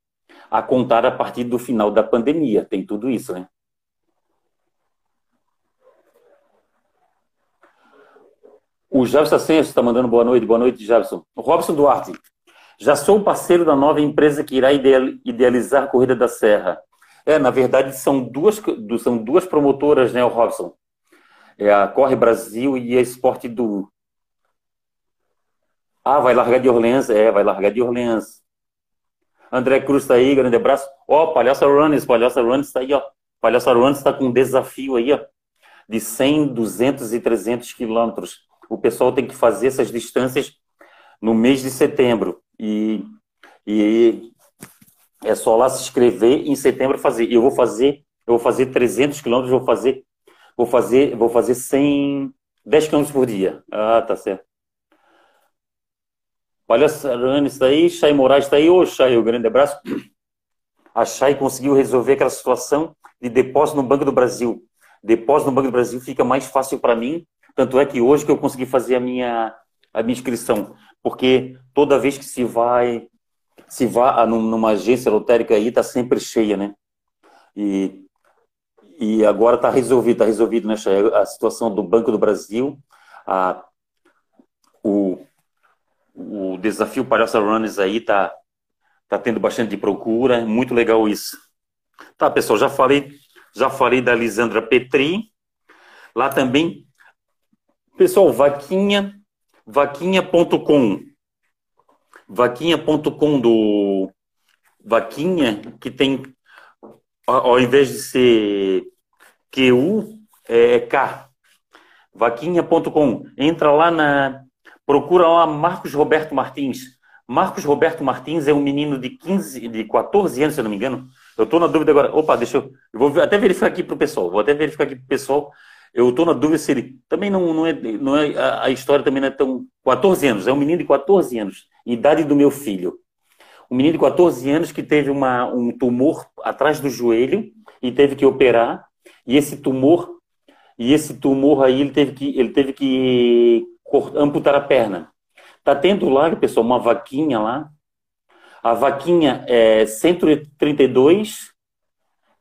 a contar a partir do final da pandemia. Tem tudo isso, né? O Jefferson Ascenso está mandando boa noite. Boa noite. O Robson Duarte. Já sou parceiro da nova empresa que irá idealizar a Corrida da Serra. É, na verdade, são duas, são duas promotoras, né, Robson? É a Corre Brasil e a Esporte do. Ah, vai largar de Orleans? É, vai largar de Orleans. André Cruz está aí, grande abraço. Ó, oh, Palhaça Runners, Palhaça Runners está aí, ó. Palhaça Runners está com um desafio aí, ó, de 100, 200 e 300 quilômetros. O pessoal tem que fazer essas distâncias no mês de setembro. E, e é só lá se inscrever em setembro fazer. Eu vou fazer, eu vou fazer 300 quilômetros, vou fazer, vou fazer, vou fazer 100, 10 quilômetros por dia. Ah, tá certo. Olha, Sarane está aí, Chay Moraes está aí. Ô, Chay, um grande abraço. A Chay conseguiu resolver aquela situação de depósito no Banco do Brasil. Depósito no Banco do Brasil fica mais fácil para mim, tanto é que hoje que eu consegui fazer a minha, a minha inscrição. Porque toda vez que se vai se vai numa agência lotérica aí, está sempre cheia, né? E, e agora está resolvido, está resolvido, né? A situação do Banco do Brasil, a, o, o desafio Palhaça Runners aí está tá tendo bastante procura, muito legal isso. Tá, pessoal, já falei, já falei da Lisandra Petri, lá também, pessoal, vaquinha, vaquinha.com, vaquinha.com do vaquinha, que tem, ao invés de ser QU, é K, vaquinha.com, entra lá na, procura lá Marcos Roberto Martins, Marcos Roberto Martins é um menino de 15, de 14 anos, se eu não me engano, eu estou na dúvida agora. Opa, deixa eu. Eu vou até verificar aqui para o pessoal. Vou até verificar aqui para o pessoal. Eu estou na dúvida se ele. Também não, não é. Não é a, a, história também não é tão. 14 anos. É um menino de 14 anos. Idade do meu filho. Um menino de 14 anos que teve uma, um tumor atrás do joelho e teve que operar. E esse tumor. E esse tumor aí ele teve que, ele teve que amputar a perna. Tá tendo lá, pessoal, uma vaquinha lá a vaquinha é 132,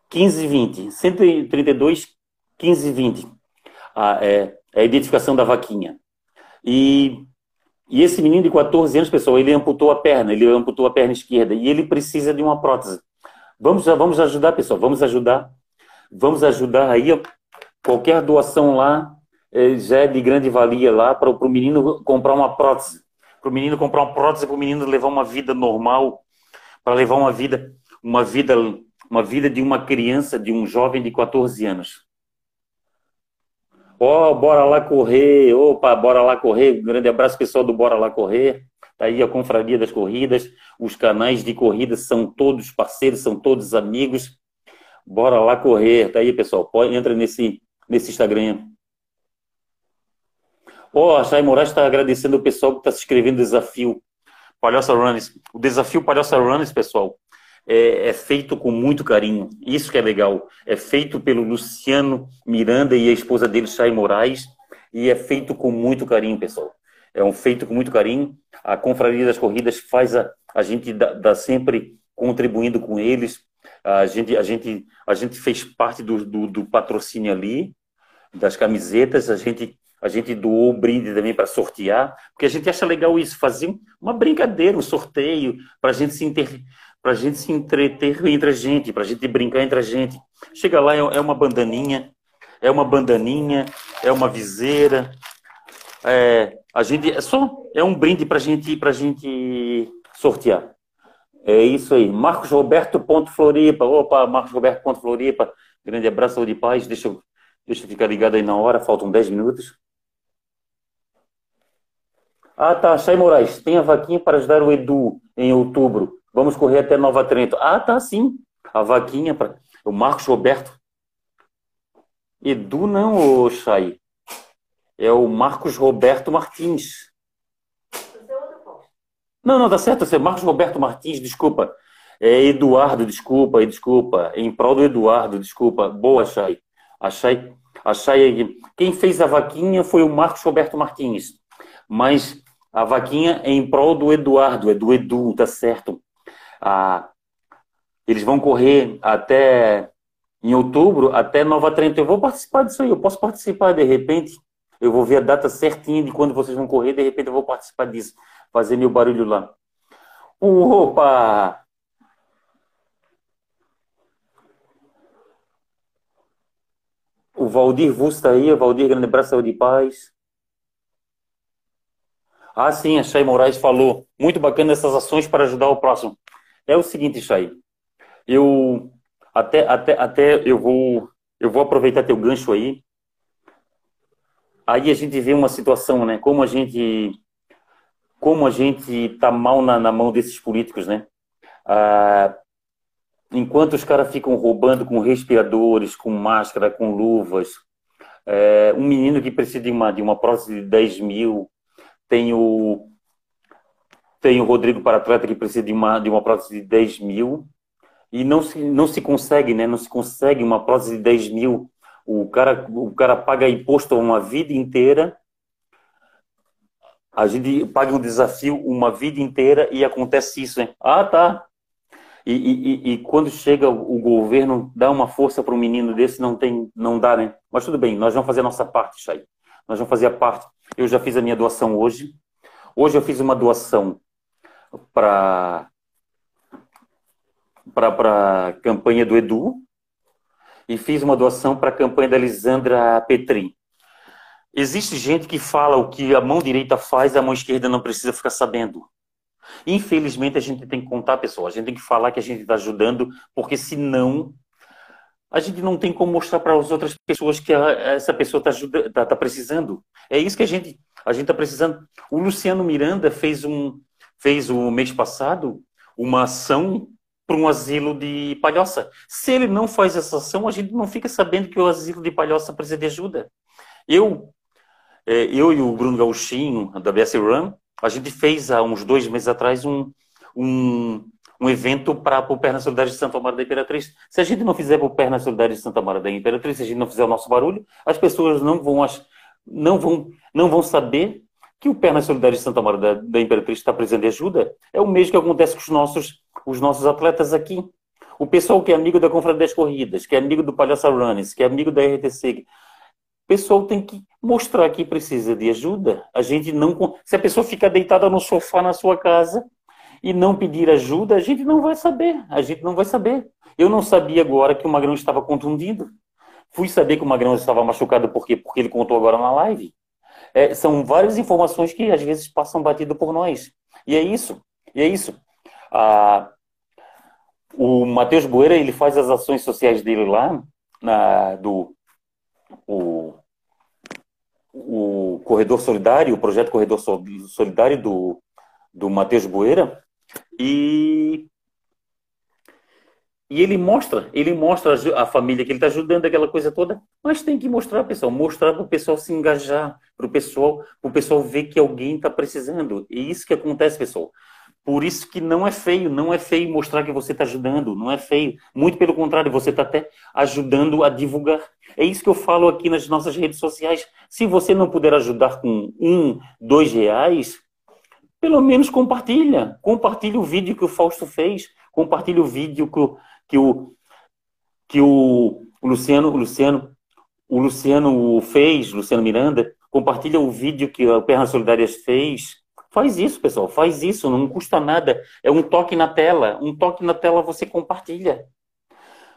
15, 20. 132, 15, 20. A, é, a identificação da vaquinha. E, e esse menino de 14 anos, pessoal, ele amputou a perna, ele amputou a perna esquerda e ele precisa de uma prótese. Vamos, vamos ajudar, pessoal, vamos ajudar. Vamos ajudar aí, qualquer doação lá é, já é de grande valia lá para o menino comprar uma prótese para o menino comprar uma prótese, para o menino levar uma vida normal, para levar uma vida, uma vida, uma vida de uma criança, de um jovem de 14 anos. Ó, oh, bora lá correr, opa, bora lá correr. Grande abraço pessoal do Bora lá correr. Tá aí a confraria das corridas, os canais de corrida são todos parceiros, são todos amigos. Bora lá correr. Tá aí, pessoal. Pode, entra nesse nesse Instagram. Ó, oh, a Chay Moraes está agradecendo o pessoal que está se inscrevendo no desafio Palhoça Runners. O desafio Palhoça Runners, pessoal, é, é, feito com muito carinho. Isso que é legal. É feito pelo Luciano Miranda e a esposa dele, Chay Moraes, e é feito com muito carinho, pessoal. É um feito com muito carinho. A Confraria das Corridas faz a, a gente dá, dá sempre contribuindo com eles. A gente, a gente, a gente fez parte do, do, do patrocínio ali, das camisetas, a gente a gente doou o brinde também para sortear, porque a gente acha legal isso, fazer uma brincadeira, um sorteio, para a gente se inter... para a gente se entreter entre a gente, para a gente brincar entre a gente. Chega lá, é, é uma bandaninha, é uma bandaninha, é uma viseira, é, a gente é só é um brinde para gente para gente sortear. É isso aí. Marcos Roberto ponto Floripa. Opa, Marcos Roberto ponto Floripa. Grande abraço, saúde e paz. Deixa eu, deixa eu ficar ligado aí na hora, faltam 10 minutos. Ah, tá, Chay Moraes, tem a vaquinha para ajudar o Edu em outubro. Vamos correr até Nova Trento. Ah, tá, sim. A vaquinha para o Marcos Roberto. Edu não, ô Chay. É o Marcos Roberto Martins. Não, não, tá certo. Você é Marcos Roberto Martins, desculpa. É Eduardo, desculpa, desculpa. Em prol do Eduardo, desculpa. Boa, Chay. A Chay, a quem fez a vaquinha foi o Marcos Roberto Martins. Mas a vaquinha é em prol do Eduardo, é do Edu, tá certo? Ah, eles vão correr até em outubro, até Nova Trento. Eu vou participar disso aí, eu posso participar de repente. Eu vou ver a data certinha de quando vocês vão correr, de repente eu vou participar disso, fazer meu barulho lá. Opa! O Valdir Vus está aí, o Valdir, grande abraço, saúde e paz. Ah, sim, a Chay Moraes falou. Muito bacana essas ações para ajudar o próximo. É o seguinte, Chay. Eu até, até, até eu vou eu vou aproveitar teu gancho aí. Aí a gente vê uma situação, né? Como a gente como a gente tá mal na, na mão desses políticos, né? Ah, enquanto os caras ficam roubando com respiradores, com máscara, com luvas, é, um menino que precisa de uma, de uma prótese de 10 mil, tem o, tem o Rodrigo Paratleta que precisa de uma, de uma prótese de 10 mil, e não se, não se consegue, né? Não se consegue uma prótese de 10 mil. O cara, o cara paga imposto uma vida inteira, a gente paga um desafio uma vida inteira e acontece isso, né? Ah, tá. E, e, e quando chega o governo dá uma força para um menino desse, não tem, não dá, né? Mas tudo bem, nós vamos fazer a nossa parte, Chay. Nós vamos fazer a parte. Eu já fiz a minha doação hoje. Hoje eu fiz uma doação para a campanha do Edu e fiz uma doação para a campanha da Lisandra Petri. Existe gente que fala o que a mão direita faz, a mão esquerda não precisa ficar sabendo. Infelizmente, a gente tem que contar, pessoal. A gente tem que falar que a gente está ajudando, porque senão a gente não tem como mostrar para as outras pessoas que essa pessoa está tá, tá precisando. É isso que a gente a gente está precisando. O Luciano Miranda fez um fez o mês passado uma ação para um asilo de palhoça. Se ele não faz essa ação, a gente não fica sabendo que o asilo de palhoça precisa de ajuda. Eu é, eu e o Bruno Gauchinho, da BS Run, a gente fez há uns dois meses atrás um, um, um evento para o Perna Solidária de Santa Maria da Imperatriz. Se a gente não fizer o Perna Solidária de Santa Maria da Imperatriz, se a gente não fizer o nosso barulho, as pessoas não vão, não vão, não vão saber que o Perna Solidária de Santa Maria da, da Imperatriz está precisando de ajuda. É o mesmo que acontece com os nossos, os nossos atletas aqui. O pessoal que é amigo da Confraria das Corridas, que é amigo do Palhaça Runners, que é amigo da RTC, o pessoal tem que mostrar que precisa de ajuda. A gente não. Se a pessoa ficar deitada no sofá na sua casa e não pedir ajuda, a gente não vai saber. A gente não vai saber. Eu não sabia agora que o Magrão estava contundido. Fui saber que o Magrão estava machucado porque porque ele contou agora na live. É, são várias informações que às vezes passam batido por nós. E é isso. E é isso. Ah, o Matheus Boeira ele faz as ações sociais dele lá na, do o, o Corredor Solidário, o projeto Corredor Solidário do, do Matheus Boeira, e, e ele mostra, ele mostra a família que ele está ajudando, aquela coisa toda, mas tem que mostrar, pessoal, mostrar para o pessoal se engajar, para o pessoal, o pessoal ver que alguém está precisando. E isso que acontece, pessoal. Por isso que não é feio, não é feio mostrar que você está ajudando, não é feio. Muito pelo contrário, você está até ajudando a divulgar. É isso que eu falo aqui nas nossas redes sociais. Se você não puder ajudar com um, dois reais, pelo menos compartilha. Compartilha o vídeo que o Fausto fez. Compartilha o vídeo que o, que o, que o Luciano, o Luciano, o Luciano fez, Luciano Miranda. Compartilha o vídeo que a Perna Solidárias fez Faz isso, pessoal, faz isso, não custa nada. É um toque na tela, um toque na tela você compartilha.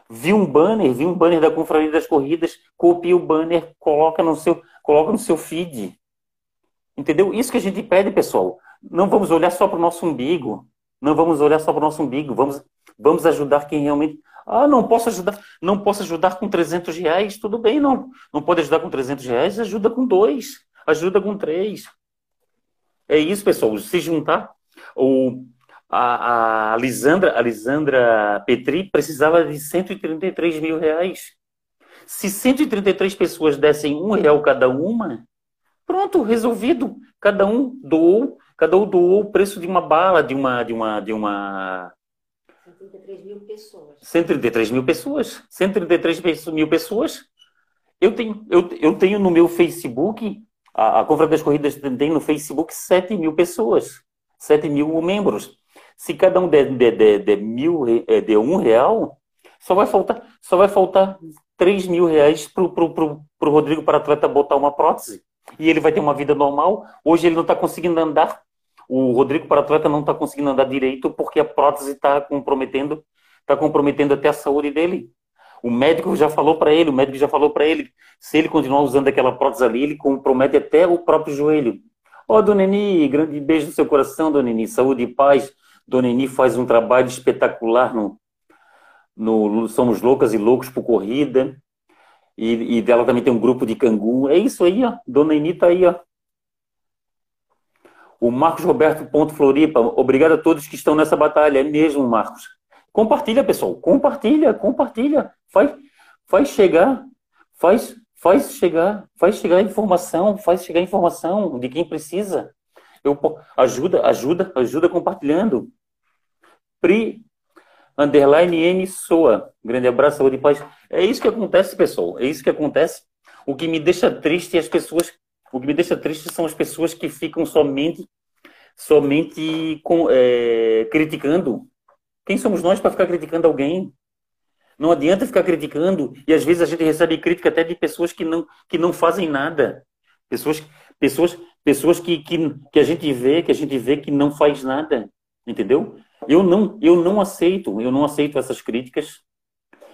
Vi um banner, vi um banner da Confraria das Corridas, copia o banner, coloca no seu, coloca no seu feed. Entendeu? Isso que a gente pede, pessoal. Não vamos olhar só para o nosso umbigo. Não vamos olhar só para o nosso umbigo. Vamos, vamos ajudar quem realmente. Ah, não posso ajudar. Não posso ajudar com 300 reais. Tudo bem, não. Não pode ajudar com 300 reais. Ajuda com dois. Ajuda com três. É isso, pessoal. Se juntar, o, a, a, Lisandra, a Lisandra Petri precisava de 133 mil reais. Se 133 pessoas dessem um real cada uma, pronto, resolvido. Cada um doou, cada um doou o preço de uma bala, de uma, de uma, de uma 133 mil pessoas. 133 mil pessoas. 133 mil pessoas. Eu tenho, eu, eu tenho no meu Facebook a, a das Corridas tem no Facebook 7 mil pessoas, 7 mil membros. Se cada um der, der, der, der, mil, eh, der um real, só vai faltar, só vai faltar 3 mil reais para o pro, pro, pro Rodrigo para atleta botar uma prótese. E ele vai ter uma vida normal. Hoje ele não está conseguindo andar. O Rodrigo para atleta não está conseguindo andar direito porque a prótese está comprometendo, está comprometendo até a saúde dele. O médico já falou para ele, o médico já falou para ele, se ele continuar usando aquela prótese ali, ele compromete até o próprio joelho. Ó, oh, Dona grande beijo no seu coração, Dona saúde e paz. Dona faz um trabalho espetacular no, no Somos Loucas e Loucos por Corrida. E, e dela também tem um grupo de cangu. É isso aí, ó. Dona Eni tá aí, ó. O Marcos Roberto Ponto Floripa, obrigado a todos que estão nessa batalha. É mesmo, Marcos. Compartilha, pessoal. Compartilha, compartilha. Faz, faz chegar, faz, faz chegar, faz chegar informação, faz chegar informação de quem precisa. Eu, ajuda, ajuda, ajuda compartilhando. Pri underline N Soa. Grande abraço, saúde e paz. É isso que acontece, pessoal. É isso que acontece. O que me deixa triste é as pessoas. O que me deixa triste são as pessoas que ficam somente, somente com, é, criticando quem somos nós para ficar criticando alguém? Não adianta ficar criticando e às vezes a gente recebe crítica até de pessoas que não, que não fazem nada. Pessoas, pessoas, pessoas que, que, que a gente vê, que a gente vê que não faz nada. Entendeu? Eu não, eu não aceito, eu não aceito essas críticas.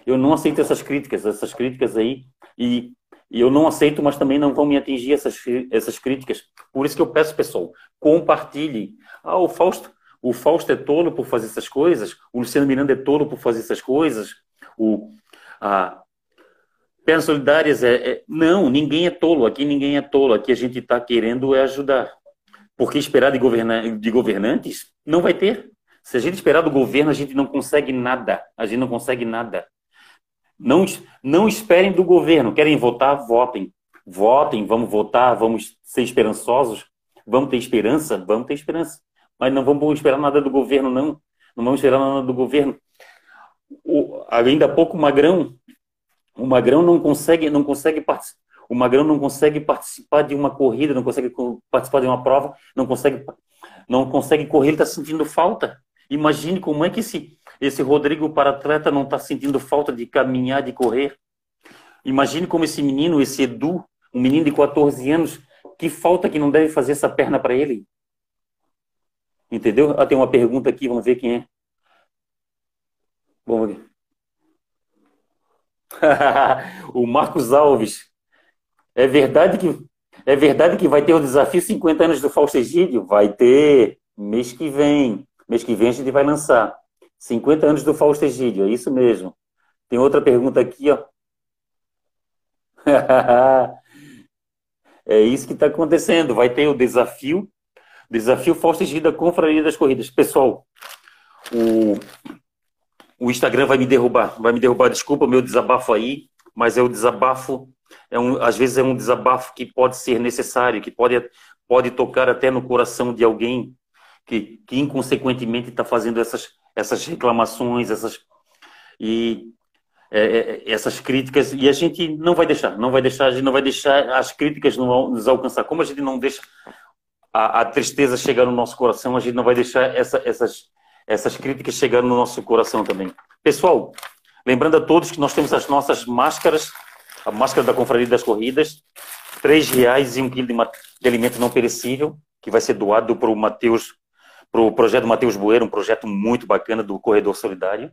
Eu não aceito essas críticas, essas críticas aí e, e eu não aceito, mas também não vão me atingir essas, essas críticas. Por isso que eu peço, pessoal, compartilhe. Ah, o Fausto, o Fausto é tolo por fazer essas coisas, o Luciano Miranda é tolo por fazer essas coisas, o, a Pernas Solidárias é, é, Não, ninguém é tolo, aqui ninguém é tolo, aqui a gente está querendo é ajudar. Porque esperar de, governa, de governantes não vai ter. Se a gente esperar do governo, a gente não consegue nada. A gente não consegue nada. Não, não esperem do governo. Querem votar? Votem. Votem, vamos votar, vamos ser esperançosos, vamos ter esperança, vamos ter esperança mas não vamos esperar nada do governo, não. Não vamos esperar nada do governo. O, ainda há pouco, o Magrão, o Magrão não consegue, não consegue participar. O Magrão não consegue participar de uma corrida, não consegue participar de uma prova, não consegue, não consegue correr, ele está sentindo falta. Imagine como é que esse, esse Rodrigo para atleta não está sentindo falta de caminhar, de correr. Imagine como esse menino, esse Edu, um menino de 14 anos, que falta que não deve fazer essa perna para ele. Entendeu? Ah, tem uma pergunta aqui, vamos ver quem é. Ver. [LAUGHS] o Marcos Alves. É verdade que é verdade que vai ter o desafio 50 anos do Fausto Egídio? Vai ter mês que vem. Mês que vem a gente vai lançar. 50 anos do Fausto Egídio, é isso mesmo. Tem outra pergunta aqui, ó. [LAUGHS] é isso que está acontecendo. Vai ter o desafio Desafio Fausto Gida Confraria das Corridas. Pessoal, o, o Instagram vai me derrubar. Vai me derrubar, desculpa o meu desabafo aí, mas é o desabafo, é um, às vezes é um desabafo que pode ser necessário, que pode, pode tocar até no coração de alguém que, que inconsequentemente está fazendo essas, essas reclamações, essas, e, é, é, essas críticas, e a gente não vai deixar, não vai deixar, a gente não vai deixar as críticas nos alcançar. Como a gente não deixa a, a, tristeza chegar no nosso coração, a gente não vai deixar essa, essas, essas críticas chegar no nosso coração também. Pessoal, lembrando a todos que nós temos as nossas máscaras, a máscara da Confraria das Corridas, três reais e um quilo de, de alimento não perecível, que vai ser doado para o Mateus, para o projeto Mateus Bueiro, um projeto muito bacana do Corredor Solidário.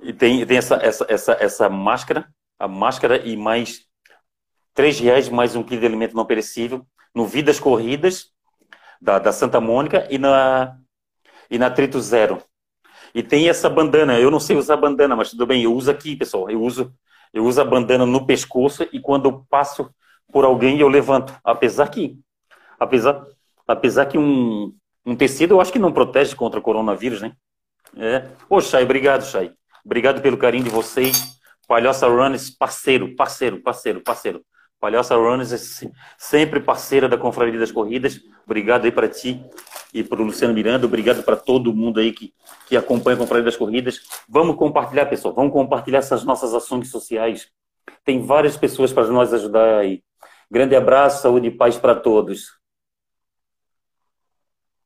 E tem, tem essa, essa, essa, essa máscara, a máscara e mais três reais mais um quilo de alimento não perecível no Vidas Corridas da, da Santa Mônica e na e na Trito Zero. E tem essa bandana, eu não sei usar bandana, mas tudo bem, eu uso aqui, pessoal. Eu uso eu uso a bandana no pescoço e quando eu passo por alguém eu levanto, apesar que apesar apesar que um um tecido eu acho que não protege contra o coronavírus, né? É. Ô, Chay, obrigado, Chay. Obrigado pelo carinho de vocês. Palhoça Runners, parceiro, parceiro, parceiro, parceiro. Palhoça Runners é sempre parceira da Confraria das Corridas. Obrigado aí para ti e para o Luciano Miranda. Obrigado para todo mundo aí que, que acompanha a Confraria das Corridas. Vamos compartilhar, pessoal. Vamos compartilhar essas nossas ações sociais. Tem várias pessoas para nós ajudar aí. Grande abraço, saúde e paz para todos.